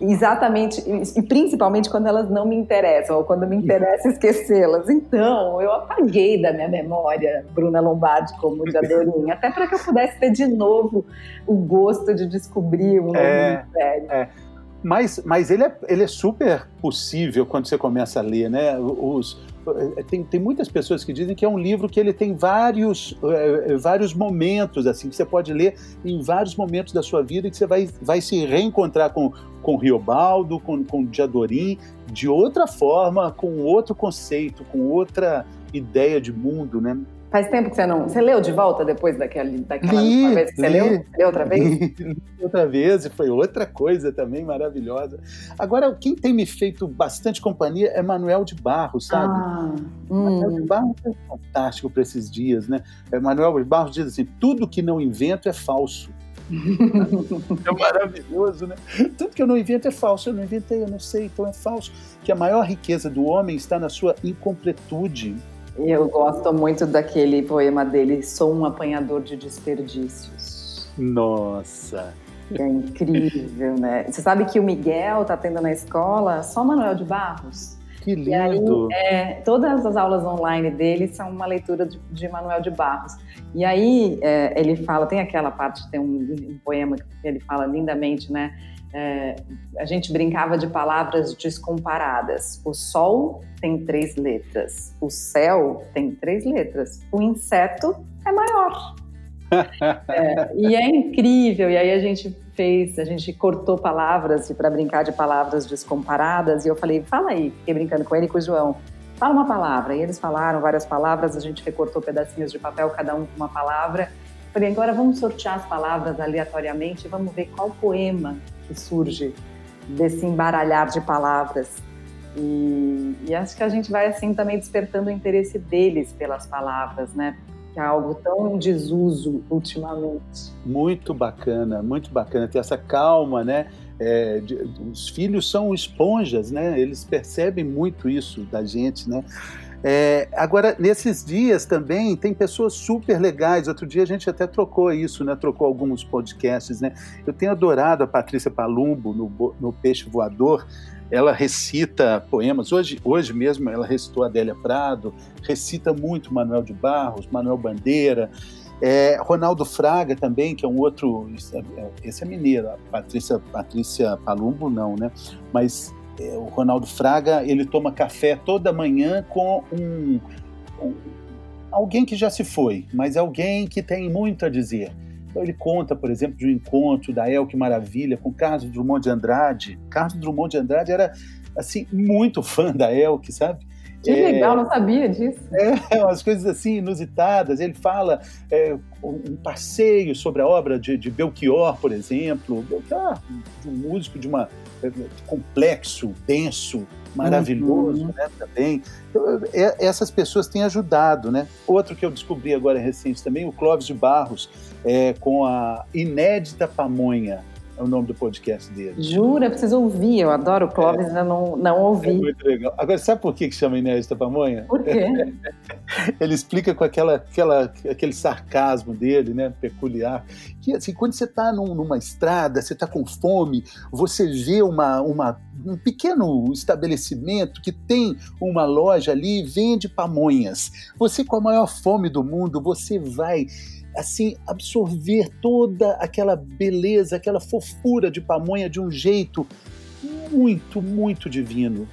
Exatamente, e principalmente quando elas não me interessam, ou quando me interessa esquecê-las. Então, eu apaguei da minha memória Bruna Lombardi como de Adorinha, até para que eu pudesse ter de novo o gosto de descobrir um novo é, mistério. É. Mas, mas ele, é, ele é super possível quando você começa a ler, né? Os, é, tem, tem muitas pessoas que dizem que é um livro que ele tem vários, é, vários momentos, assim, que você pode ler em vários momentos da sua vida e que você vai, vai se reencontrar com, com Riobaldo, com, com Diadorim, de outra forma, com outro conceito, com outra ideia de mundo, né? Faz tempo que você não. Você leu de volta depois daquela, daquela li, vez que você li, leu? Leu outra vez? [laughs] Li, outra vez, e foi outra coisa também maravilhosa. Agora, quem tem me feito bastante companhia é Manuel de Barros, sabe? Ah, Manuel hum. de Barros é fantástico para esses dias, né? É, Manuel de Barros diz assim: tudo que não invento é falso. [laughs] é maravilhoso, né? Tudo que eu não invento é falso, eu não inventei, eu não sei, então é falso. Que a maior riqueza do homem está na sua incompletude. Eu gosto muito daquele poema dele, Sou um apanhador de desperdícios. Nossa! É incrível, né? Você sabe que o Miguel tá tendo na escola só Manuel de Barros? Que lindo! Aí, é, todas as aulas online dele são uma leitura de, de Manuel de Barros. E aí é, ele fala, tem aquela parte, tem um, um poema que ele fala lindamente, né? É, a gente brincava de palavras descomparadas. O sol tem três letras, o céu tem três letras, o inseto é maior. [laughs] É, e é incrível. E aí a gente fez, a gente cortou palavras para brincar de palavras descomparadas. E eu falei, fala aí, fiquei brincando com ele e com o João. Fala uma palavra. E eles falaram várias palavras, a gente recortou pedacinhos de papel, cada um com uma palavra. Falei, agora vamos sortear as palavras aleatoriamente e vamos ver qual poema que surge desse embaralhar de palavras. E, e, acho que a gente vai assim também despertando o interesse deles pelas palavras, né? Que é algo tão em desuso ultimamente. Muito bacana, muito bacana ter essa calma, né? É, de, os filhos são esponjas, né? Eles percebem muito isso da gente, né? É, agora, nesses dias também, tem pessoas super legais. Outro dia a gente até trocou isso, né? Trocou alguns podcasts, né? Eu tenho adorado a Patrícia Palumbo no, no Peixe Voador. Ela recita poemas. Hoje, hoje mesmo ela recitou Adélia Prado, recita muito Manuel de Barros, Manuel Bandeira. É, Ronaldo Fraga também, que é um outro. Esse é mineiro, a Patrícia, Patrícia Palumbo não, né? Mas é, o Ronaldo Fraga ele toma café toda manhã com um, um, alguém que já se foi, mas alguém que tem muito a dizer. Então ele conta, por exemplo, de um encontro da Elke Maravilha com Carlos Drummond de Andrade. Carlos Drummond de Andrade era assim muito fã da Elke, sabe? Que é, legal, não sabia disso. É, umas coisas assim inusitadas. Ele fala é, um passeio sobre a obra de, de Belchior, por exemplo. Belchior, um músico de uma é, complexo, denso, maravilhoso, uhum. né, também. Então, é, essas pessoas têm ajudado, né? Outro que eu descobri agora recente também, o Clóvis de Barros, é, com a inédita pamonha é o nome do podcast dele. Jura? Preciso ouvir. Eu adoro o Clóvis, é. ainda não, não ouvi. É muito legal. Agora, sabe por que, que chama Inédita Pamonha? Por quê? [laughs] Ele explica com aquela, aquela, aquele sarcasmo dele, né? Peculiar. Que, assim, quando você está num, numa estrada, você está com fome, você vê uma, uma, um pequeno estabelecimento que tem uma loja ali e vende pamonhas. Você, com a maior fome do mundo, você vai assim absorver toda aquela beleza, aquela fofura de pamonha de um jeito muito, muito divino.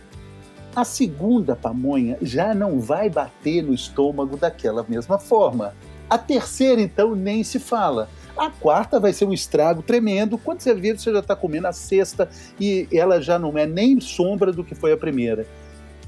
A segunda pamonha já não vai bater no estômago daquela mesma forma. A terceira, então, nem se fala. A quarta vai ser um estrago tremendo. Quando você vê, você já está comendo a sexta e ela já não é nem sombra do que foi a primeira.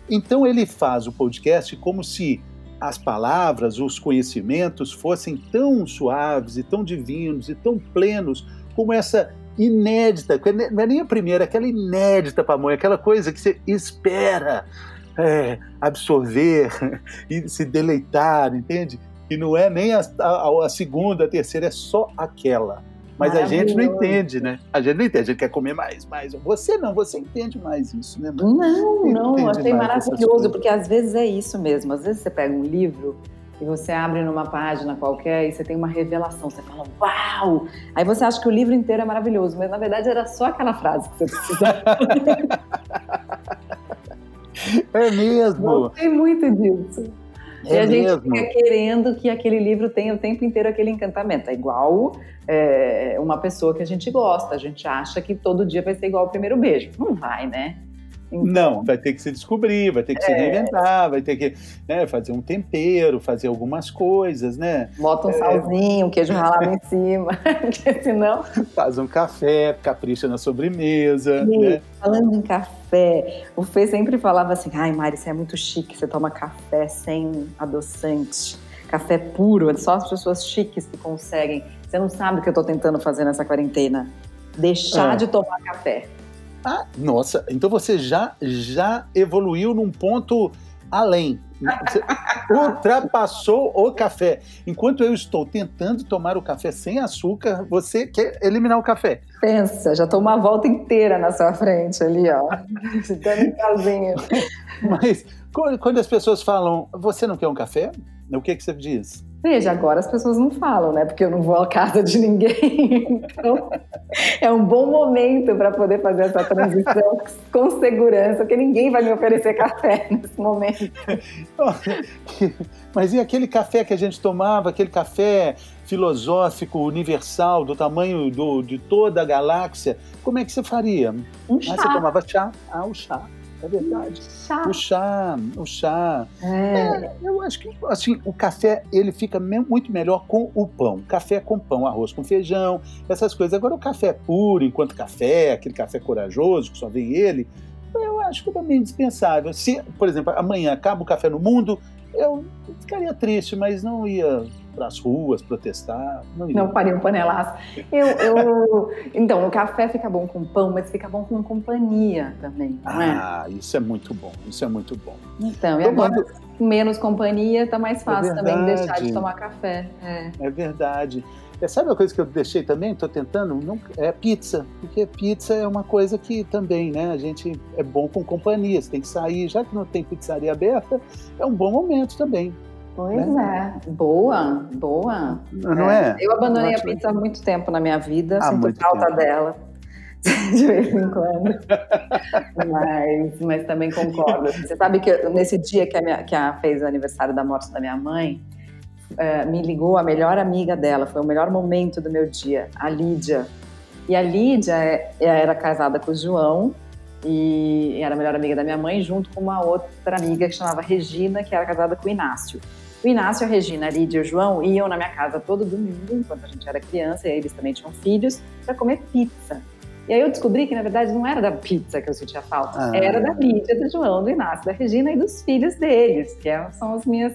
Então ele faz o podcast como se as palavras, os conhecimentos fossem tão suaves e tão divinos e tão plenos como essa inédita, não é nem a primeira, aquela inédita pamonha, aquela coisa que você espera é, absorver [laughs] e se deleitar, entende? E não é nem a, a, a segunda, a terceira, é só aquela. Mas a gente não entende, né? A gente não entende, a gente quer comer mais, mais. Você não, você entende mais isso, né? Não, não, eu achei maravilhoso, porque às vezes é isso mesmo. Às vezes você pega um livro e você abre numa página qualquer e você tem uma revelação, você fala, uau! Aí você acha que o livro inteiro é maravilhoso, mas na verdade era só aquela frase que você precisava. [laughs] é mesmo! Tem muito disso. É e a mesmo? gente fica querendo que aquele livro tenha o tempo inteiro aquele encantamento. É igual é, uma pessoa que a gente gosta. A gente acha que todo dia vai ser igual o primeiro beijo. Não vai, né? Então, não, vai ter que se descobrir, vai ter que é. se reinventar, vai ter que né, fazer um tempero, fazer algumas coisas, né? Bota um é. salzinho, um queijo ralado em cima, [laughs] porque senão... [laughs] Faz um café, capricha na sobremesa, e, né? Falando em café, o Fê sempre falava assim, ai Mari, você é muito chique, você toma café sem adoçante, café puro, é só as pessoas chiques que conseguem. Você não sabe o que eu tô tentando fazer nessa quarentena. Deixar é. de tomar café. Ah, nossa, então você já, já evoluiu num ponto além. Você [laughs] ultrapassou o café. Enquanto eu estou tentando tomar o café sem açúcar, você quer eliminar o café. Pensa, já estou uma volta inteira na sua frente ali, ó. Dando um casinho. Mas quando as pessoas falam, você não quer um café? O que, que você diz? Veja, agora as pessoas não falam, né? Porque eu não vou à casa de ninguém. [laughs] Então, é um bom momento para poder fazer essa transição [laughs] com segurança, porque ninguém vai me oferecer café [laughs] nesse momento. Mas e aquele café que a gente tomava, aquele café filosófico, universal, do tamanho do, de toda a galáxia, como é que você faria? Um chá. Ah, você tomava chá? Ah, o chá. É verdade. Chá. O chá, o chá. É. É, eu acho que assim, o café ele fica muito melhor com o pão. Café com pão, arroz com feijão, essas coisas. Agora o café puro, enquanto café, aquele café corajoso que só vem ele, eu acho que também é indispensável. Se, por exemplo, amanhã acaba o café no mundo, eu ficaria triste, mas não ia para as ruas protestar, não ia. Não faria um panelaço. Eu, eu... [laughs] Então, o café fica bom com pão, mas fica bom com companhia também, não é? Ah, isso é muito bom, isso é muito bom. Então, e Tomando- agora, menos companhia, tá mais fácil também verdade. deixar de tomar café. É. É verdade. É, sabe uma coisa que eu deixei também? Estou tentando? Não, é pizza. Porque pizza é uma coisa que também, né? A gente é bom com companhia. Você tem que sair, já que não tem pizzaria aberta, é um bom momento também. Pois é. Boa, boa. Não é? Eu abandonei a Ótimo. pizza há muito tempo na minha vida, Há sinto falta tempo. dela. [laughs] De vez em quando. mas, mas também concordo. Você sabe que eu- nesse dia que a, minha, que a fez o aniversário da morte da minha mãe, eh, me ligou a melhor amiga dela, foi o melhor momento do meu dia, a Lídia. E a Lídia é- era casada com o João e era a melhor amiga da minha mãe, junto com uma outra amiga que chamava Regina, que era casada com o Inácio. O Inácio, a Regina, a Lídia e o João iam na minha casa todo domingo, enquanto a gente era criança, e eles também tinham filhos, para comer pizza. E aí eu descobri que, na verdade, não era da pizza que eu sentia falta, Ah. era da Lídia, do João, do Inácio, da Regina e dos filhos deles, que é- são as minhas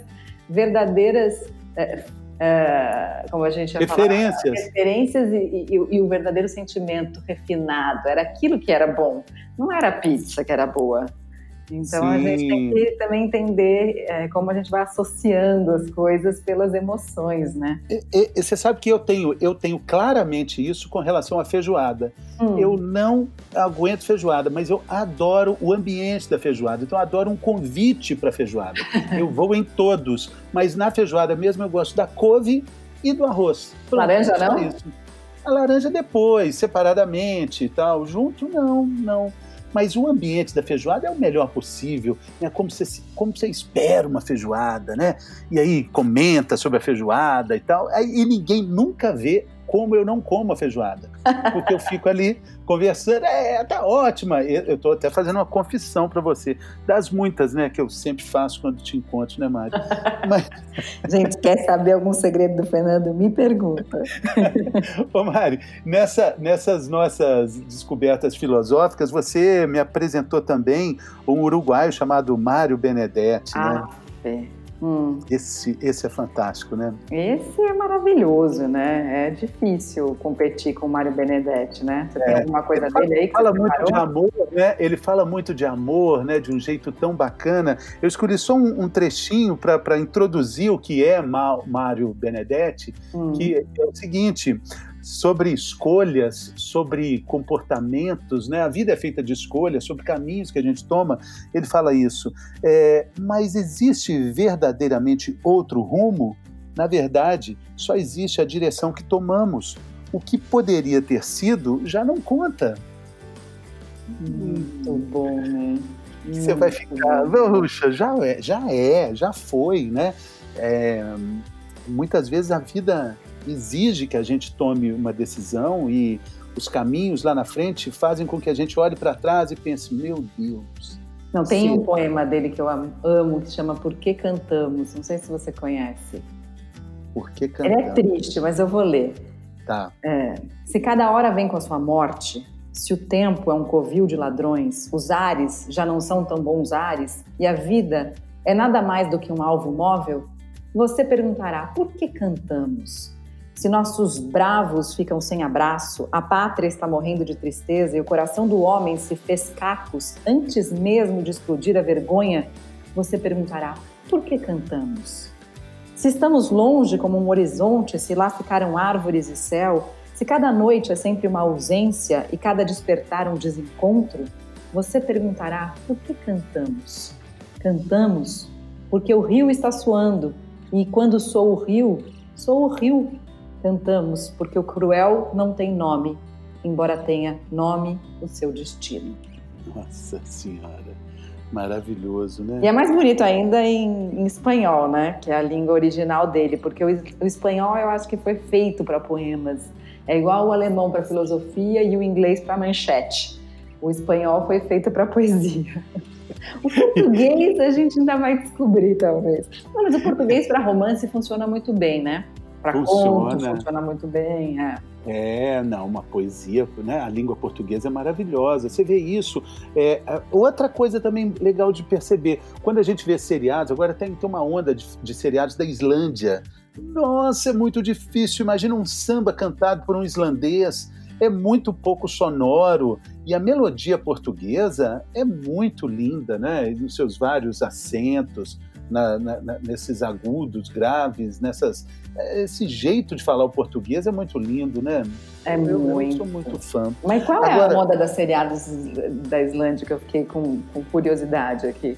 verdadeiras, é, é, como a gente ia falar, Referências. referências e, e- e o verdadeiro sentimento refinado. Era aquilo que era bom, não era a pizza que era boa. Então a Sim. gente tem que também entender é, como a gente vai associando as coisas pelas emoções, né? E- e- e você sabe que eu tenho, eu tenho claramente isso com relação à feijoada. Hum. Eu não aguento feijoada, mas eu adoro o ambiente da feijoada. Então eu adoro um convite para feijoada. [laughs] Eu vou em todos, mas na feijoada mesmo eu gosto da couve e do arroz. Laranja, é só não? isso. A laranja depois, separadamente e tal. Junto não, não. Mas o ambiente da feijoada é o melhor possível, né? Como como você espera uma feijoada, né? E aí comenta sobre a feijoada e tal. E ninguém nunca vê como eu não como a feijoada. Porque eu fico ali conversando, é, tá ótima. Eu eu tô até fazendo uma confissão para você, das muitas, né, que eu sempre faço quando te encontro, né, Mari? [laughs] Gente, quer saber algum segredo do Fernando? Me pergunta. [laughs] Ô, Mari, nessa, nessas nossas descobertas filosóficas, você me apresentou também um uruguaio chamado Mário Benedetti, né? Ah, Fê. Hum, Esse, esse é fantástico, né? esse é maravilhoso, né? É difícil competir com o Mário Benedetti, né? Você tem É. alguma coisa Ele fala, dele aí que fala você muito de amor, né? Ele fala muito de amor, né? De um jeito tão bacana. Eu escolhi só um, um trechinho para introduzir o que é Mário Benedetti, Hum. que é o seguinte: sobre escolhas, sobre comportamentos, né? A vida é feita de escolhas, sobre caminhos que a gente toma. Ele fala isso. É, mas existe verdadeiramente outro rumo? Na verdade, só existe a direção que tomamos. O que poderia ter sido já não conta. Muito bom, né? Você vai ficar, puxa, já é, já é, já foi, né? É, muitas vezes a vida exige que a gente tome uma decisão e os caminhos lá na frente fazem com que a gente olhe para trás e pense, meu Deus. Não, tem um poema dele que eu am- amo, que chama Por que Cantamos? Não sei se você conhece. Por que Ele cantar? é triste, mas eu vou ler. Tá. Se cada hora vem com a sua morte, se o tempo é um covil de ladrões, os ares já não são tão bons ares, e a vida é nada mais do que um alvo móvel, você perguntará por que cantamos? Se nossos bravos ficam sem abraço, a pátria está morrendo de tristeza e o coração do homem se fez cacos antes mesmo de explodir a vergonha, você perguntará por que cantamos? Se estamos longe como um horizonte, se lá ficaram árvores e céu, se cada noite é sempre uma ausência e cada despertar um desencontro, você perguntará por que cantamos? Cantamos porque o rio está suando e quando sou o rio, sou o rio. Cantamos porque o cruel não tem nome, embora tenha nome o seu destino. Nossa Senhora. Maravilhoso, né? E é mais bonito ainda em, em espanhol, né? Que é a língua original dele, porque o, o espanhol eu acho que foi feito para poemas. É igual o alemão para filosofia e o inglês para manchete. O espanhol foi feito para poesia. [laughs] O português a gente ainda vai descobrir, talvez. Mas o português para romance funciona muito bem, né? Para conto funciona muito bem. É. É, não, uma poesia, né? A língua portuguesa é maravilhosa. Você vê isso. É, outra coisa também legal de perceber, quando a gente vê seriados, agora tem, tem uma onda de, de seriados da Islândia. Nossa, é muito difícil. Imagina um samba cantado por um islandês. É muito pouco sonoro. E a melodia portuguesa é muito linda, né? Nos seus vários acentos na, na, nesses agudos, graves, nessas. Esse jeito de falar o português é muito lindo, né? É eu, muito. Eu sou muito fã. Mas qual é a moda das seriados da Islândia que eu fiquei com, com curiosidade aqui?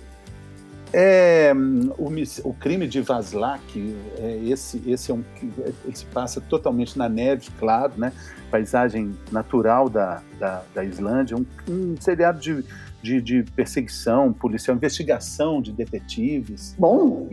É, o, o, crime de Vaslak, é, esse, esse é um ele se passa totalmente na neve, claro, né? Paisagem natural da, da, da Islândia, um, um seriado de de, de perseguição policial, investigação de detetives. Bom.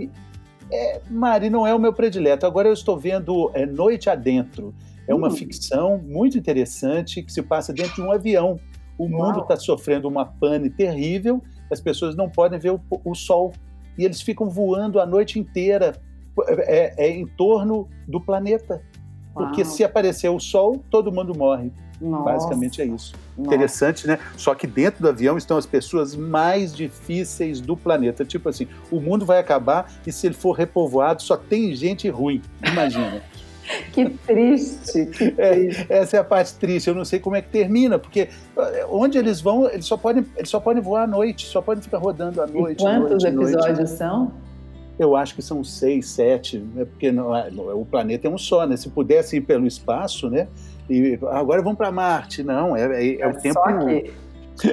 É, Mari, não é o meu predileto. Agora eu estou vendo é, Noite Adentro. É uma hum. ficção muito interessante que se passa dentro de um avião. O Uau. mundo está sofrendo uma pane terrível, as pessoas não podem ver o, o, sol. E eles ficam voando a noite inteira é, é, é em torno do planeta. Uau. Porque se aparecer o sol, todo mundo morre. Nossa. Basicamente é isso. Nossa. Interessante, né? Só que dentro do avião estão as pessoas mais difíceis do planeta. Tipo assim, o mundo vai acabar e se ele for repovoado, só tem gente ruim. Imagina. [laughs] que triste. Que [laughs] é, triste. É, essa é a parte triste. Eu não sei como é que termina, porque eh, onde eles vão, eles só podem, eles só podem voar à noite, só podem ficar rodando à noite. E quantos noite, episódios noite. são? Eu acho que são seis, sete, né? porque não, é, o planeta é um só, né? Se pudesse ir pelo espaço, né? E agora vamos para Marte. Não, é, é, é, é o tempo. Só aqui. [laughs]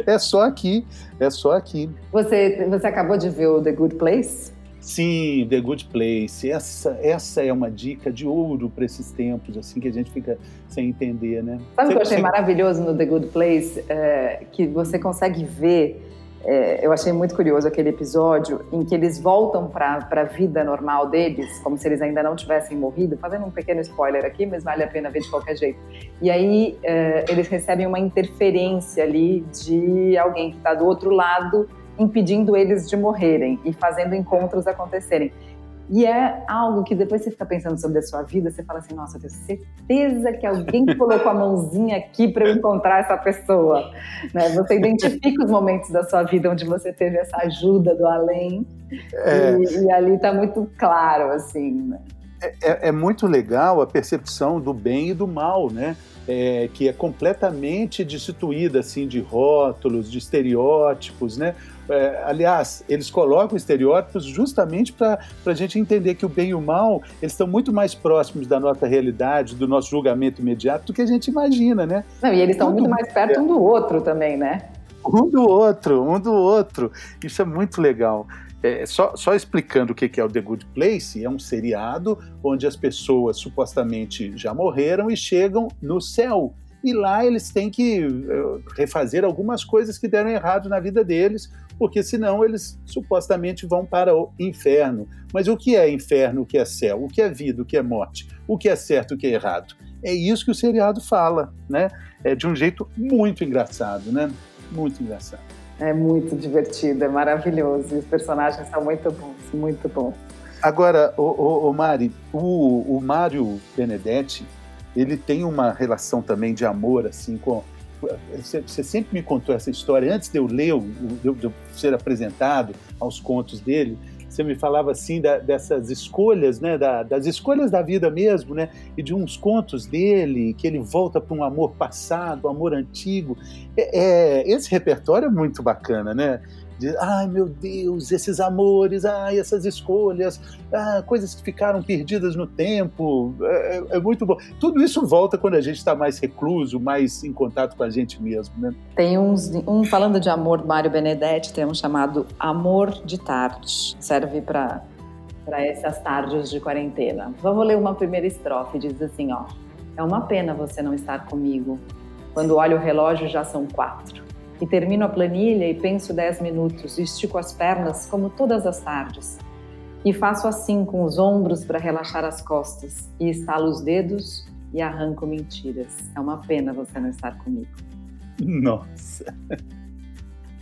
É só aqui. É só aqui. Você, você acabou de ver o The Good Place? Sim, The Good Place. Essa, essa é uma dica de ouro para esses tempos, assim, que a gente fica sem entender, né? Sabe o que eu achei maravilhoso no The Good Place? É, que você consegue ver é, eu achei muito curioso aquele episódio em que eles voltam para a vida normal deles, como se eles ainda não tivessem morrido, fazendo um pequeno spoiler aqui, mas vale a pena ver de qualquer jeito. E aí é, eles recebem uma interferência ali de alguém que está do outro lado, impedindo eles de morrerem e fazendo encontros acontecerem. E é algo que depois você fica pensando sobre a sua vida, você fala assim: nossa, eu tenho certeza que alguém [laughs] colocou a mãozinha aqui para eu encontrar essa pessoa. Né? Você identifica os momentos da sua vida onde você teve essa ajuda do além, é. e, e, ali está muito claro, assim. Né? É, é, é, muito legal a percepção do bem e do mal, né? É, que é completamente destituída assim de rótulos, de estereótipos, né? É, aliás, eles colocam estereótipos justamente para a gente entender que o bem e o mal eles estão muito mais próximos da nossa realidade, do nosso julgamento imediato, do que a gente imagina, né? Não, e eles estão muito mais perto um do outro também, né? Um do outro, um do outro. Isso é muito legal. É, só, só, explicando o que é o The Good Place, é um seriado onde as pessoas supostamente já morreram e chegam no céu e lá eles têm que eh, refazer algumas coisas que deram errado na vida deles, porque senão eles supostamente vão para o inferno. Mas o que é inferno, o que é céu, o que é vida, o que é morte, o que é certo, o que é errado? É isso que o seriado fala, né? É de um jeito muito engraçado, né? Muito engraçado. É muito divertido, é maravilhoso. Os personagens são muito bons, muito bons. Agora, o, o, o Mari, o, o Mário Benedetti, ele tem uma relação também de amor, assim, com. Você, sempre me contou essa história, antes de eu ler, de de eu ser apresentado aos contos dele, você me falava assim da, dessas escolhas, né, da, das escolhas da vida mesmo, né, e de uns contos dele que ele volta para um amor passado, um amor antigo. É, é, esse repertório é muito bacana, né? De ai meu Deus, esses amores, ai, essas escolhas, ah, coisas que ficaram perdidas no tempo, é, é, é muito bom. Tudo isso volta quando a gente está mais recluso, mais em contato com a gente mesmo, né? Tem uns, um falando de amor, Mário Benedetti, tem um chamado Amor de Tarde, serve para para essas tardes de quarentena. Vamos ler uma primeira estrofe, diz assim, ó: É uma pena você não estar comigo. Quando olho o relógio já são quatro e termino a planilha e penso 10 minutos, e estico as pernas como todas as tardes. E faço assim com os ombros para relaxar as costas, e estalo os dedos e arranco mentiras. É uma pena você não estar comigo. Nossa.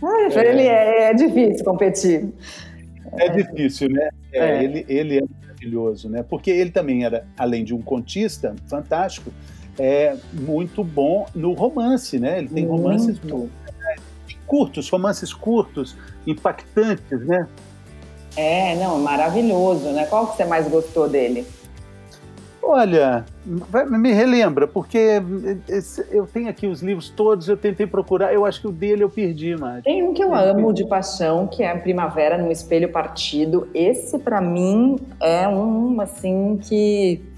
Ah, é, ele é, é, difícil competir. É difícil, né? É, é. Ele, ele é maravilhoso, né? Porque ele também era, além de um contista fantástico, é muito bom no romance, né? Ele tem romances muito, curtos, romances curtos, impactantes, né? É, não, maravilhoso, né? Qual que você mais gostou dele? Olha, me relembra, porque eu tenho aqui os livros todos, eu tentei procurar, eu acho que o dele eu perdi, mas. Tem um que eu amo de paixão, que é Primavera no Espelho Partido. Esse, para mim, é um, assim, que.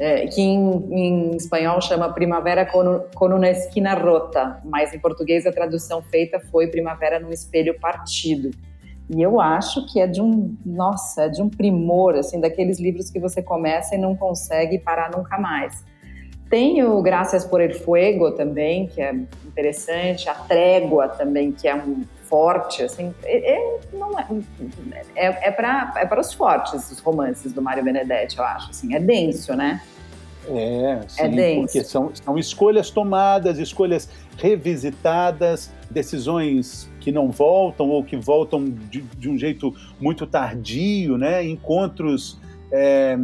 É, que em, em, espanhol chama Primavera con, con una esquina rota, mas em português a tradução feita foi Primavera no Espelho Partido. E eu acho que é de um, nossa, é de um primor, assim, daqueles livros que você começa e não consegue parar nunca mais. Tem o Graças por el Fuego também, que é interessante, a Trégua também, que é um forte, assim, é, é não é, é, é para é para os fortes os romances do Mário Benedetti, eu acho, assim, é denso, né? É, sim, é denso. porque são, são escolhas tomadas, escolhas revisitadas, decisões que não voltam ou que voltam de, de um jeito muito tardio, né? Encontros é,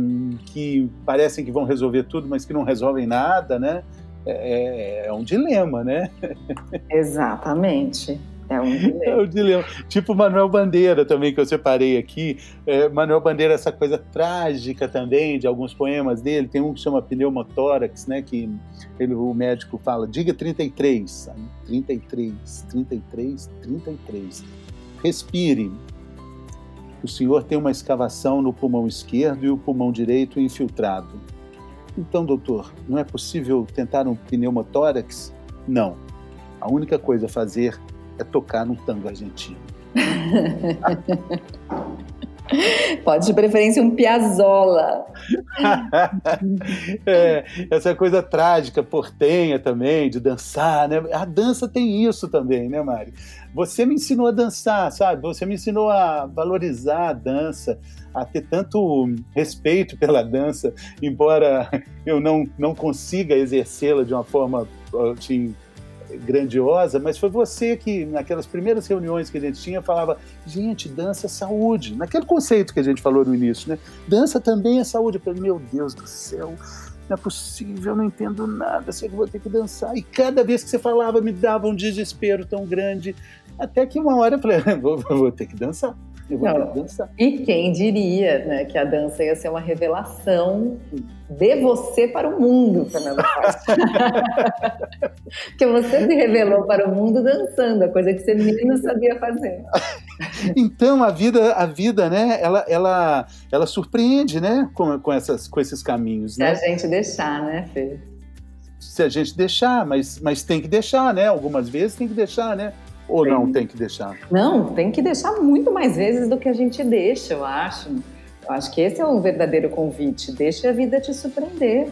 que parecem que vão resolver tudo, mas que não resolvem nada, né? É, é, é um dilema, né? [laughs] Exatamente. É um dilema. É um dilema. Tipo Manuel Bandeira também, que eu separei aqui. É, Manuel Bandeira, essa coisa trágica também de alguns poemas dele. Tem um que chama Pneumotórax, né? Que ele, o médico fala, diga 33. 33, 33, 33. Respire. O senhor tem uma escavação no pulmão esquerdo e o pulmão direito infiltrado. Então, doutor, não é possível tentar um pneumotórax? Não. A única coisa a fazer é tocar num tango argentino. [laughs] Pode de preferência um Piazzolla. [laughs] é, essa coisa trágica, portenha também, de dançar, né? A dança tem isso também, né, Mari? Você me ensinou a dançar, sabe? Você me ensinou a valorizar a dança, a ter tanto respeito pela dança, embora eu não, não consiga exercê-la de uma forma assim, grandiosa, mas foi você que, naquelas primeiras reuniões que a gente tinha, falava: gente, dança é saúde. Naquele conceito que a gente falou no início, né? Dança também é saúde. Eu falei: meu Deus do céu, não é possível, eu não entendo nada, sei que vou ter que dançar. E cada vez que você falava, me dava um desespero tão grande. Até que uma hora eu falei: [laughs] vou, vou ter que dançar. Eu vou Não. dançar. E quem diria né, que a dança ia ser uma revelação de você para o mundo, Fernando [laughs] Porque você se revelou para o mundo dançando, a coisa que você menos sabia fazer. [laughs] Então a vida, a vida, né? Ela, ela, ela surpreende, né? Com, com, essas, com esses caminhos. Se né? a gente deixar, né, Fê? Se a gente deixar, mas, mas tem que deixar, né? Algumas vezes tem que deixar, né? Ou tem. não tem que deixar? Não, tem que deixar muito mais vezes do que a gente deixa, eu acho. Eu acho que esse é o verdadeiro convite. Deixe a vida te surpreender.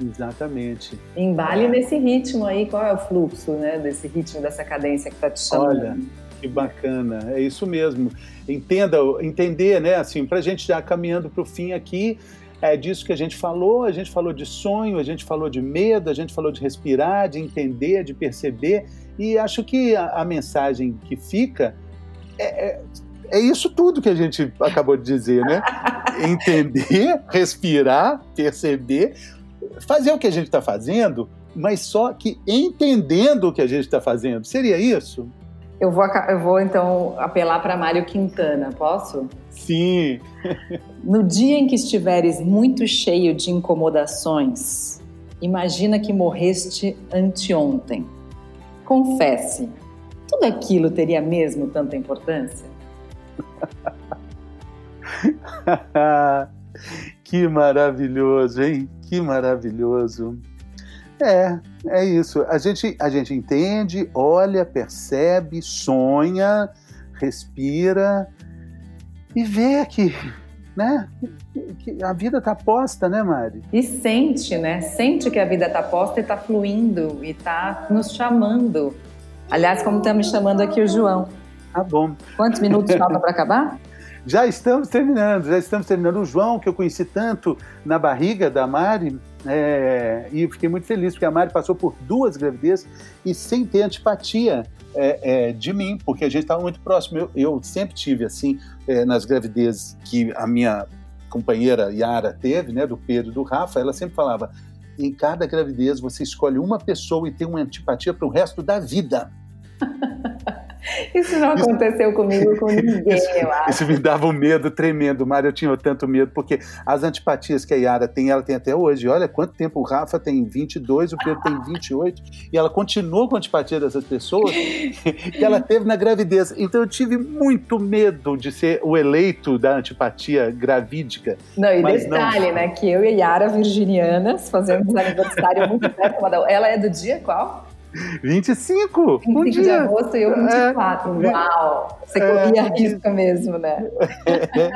Exatamente. Embale é. nesse ritmo aí. Qual é o fluxo, né? Desse ritmo, dessa cadência que está te chamando? Olha, que bacana. É isso mesmo. Entenda, entender, né? Assim, para a gente já caminhando para o fim aqui, é disso que a gente falou. A gente falou de sonho, a gente falou de medo, a gente falou de respirar, de entender, de perceber. E acho que a, a mensagem que fica é, é, é, isso tudo que a gente acabou de dizer, né? [laughs] Entender, respirar, perceber, fazer o que a gente está fazendo, mas só que entendendo o que a gente está fazendo. Seria isso? Eu vou, eu vou então apelar para Mário Quintana, posso? Sim. [laughs] no dia em que estiveres muito cheio de incomodações, imagina que morreste anteontem confesse, tudo aquilo teria mesmo tanta importância? [laughs] que maravilhoso, hein? Que maravilhoso. É, é isso. A gente, a gente entende, olha, percebe, sonha, respira e vê que né? Que a vida está posta, né, Mari? E sente, né? Sente que a vida está posta e está fluindo e está nos chamando. Aliás, como está me chamando aqui o João. Tá bom. Quantos minutos falta para acabar? [laughs] Já estamos terminando, já estamos terminando. O João, que eu conheci tanto na barriga da Mari, É, e fiquei muito feliz, porque a Mari passou por duas gravidezes e sem ter antipatia é, é, de mim, porque a gente estava muito próximo. Eu, eu, sempre tive, assim, é, nas gravidezes que a minha companheira Yara teve, né, do Pedro e do Rafa, ela sempre falava: em cada gravidez você escolhe uma pessoa e tem uma antipatia para o resto da vida. [laughs] Isso não aconteceu isso, comigo com [laughs] ninguém, isso, eu acho. Isso me dava um medo tremendo, Mário. Eu tinha tanto medo, porque as antipatias que a Yara tem, ela tem até hoje. Olha quanto tempo o Rafa tem 22, o Pedro tem 28, e ela continua com a antipatia dessas pessoas [laughs] que ela teve na gravidez. Então eu tive muito medo de ser o eleito da antipatia gravídica. Não, e detalhe, não... né? Que eu e a Yara, virginianas, fazemos aniversário muito perto. Ela é do dia qual? 25! 25 um dia. de agosto e eu 24. É. Uau! Você é. corria é. risco mesmo, né?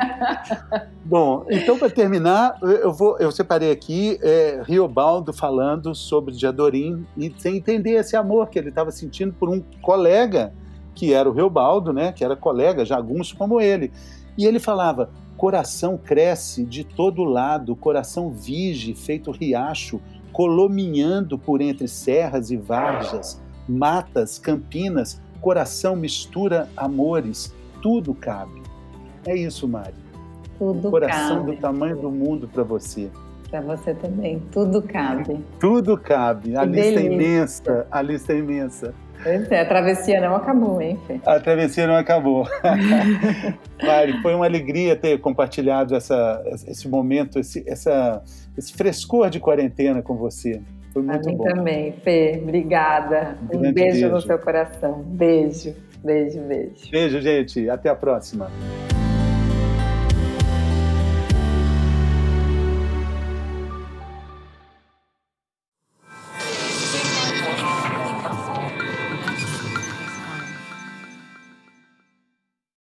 [laughs] Bom, então para terminar, eu vou, eu separei aqui é, Riobaldo falando sobre Diadorim e sem entender esse amor que ele estava sentindo por um colega que era o Riobaldo, né? Que era colega jagunço como ele. E ele falava: coração cresce de todo lado, coração vige, feito riacho, colominhando por entre serras e varjas, matas, campinas, coração mistura amores, tudo cabe. É isso, Mari. Tudo coração cabe. do tamanho do mundo para você. Para você também, tudo cabe. Tudo cabe. A que lista é delícia. é imensa, a lista é imensa. Pois é, a travessia não acabou, hein, Fê? A travessia não acabou. [laughs] Mari, foi uma alegria ter compartilhado essa, esse momento, esse, essa, esse frescor de quarentena com você. Foi muito a mim bom. também, Fê. Obrigada. Um, um beijo, beijo no seu coração. Beijo, beijo, beijo. Beijo, gente. Até a próxima.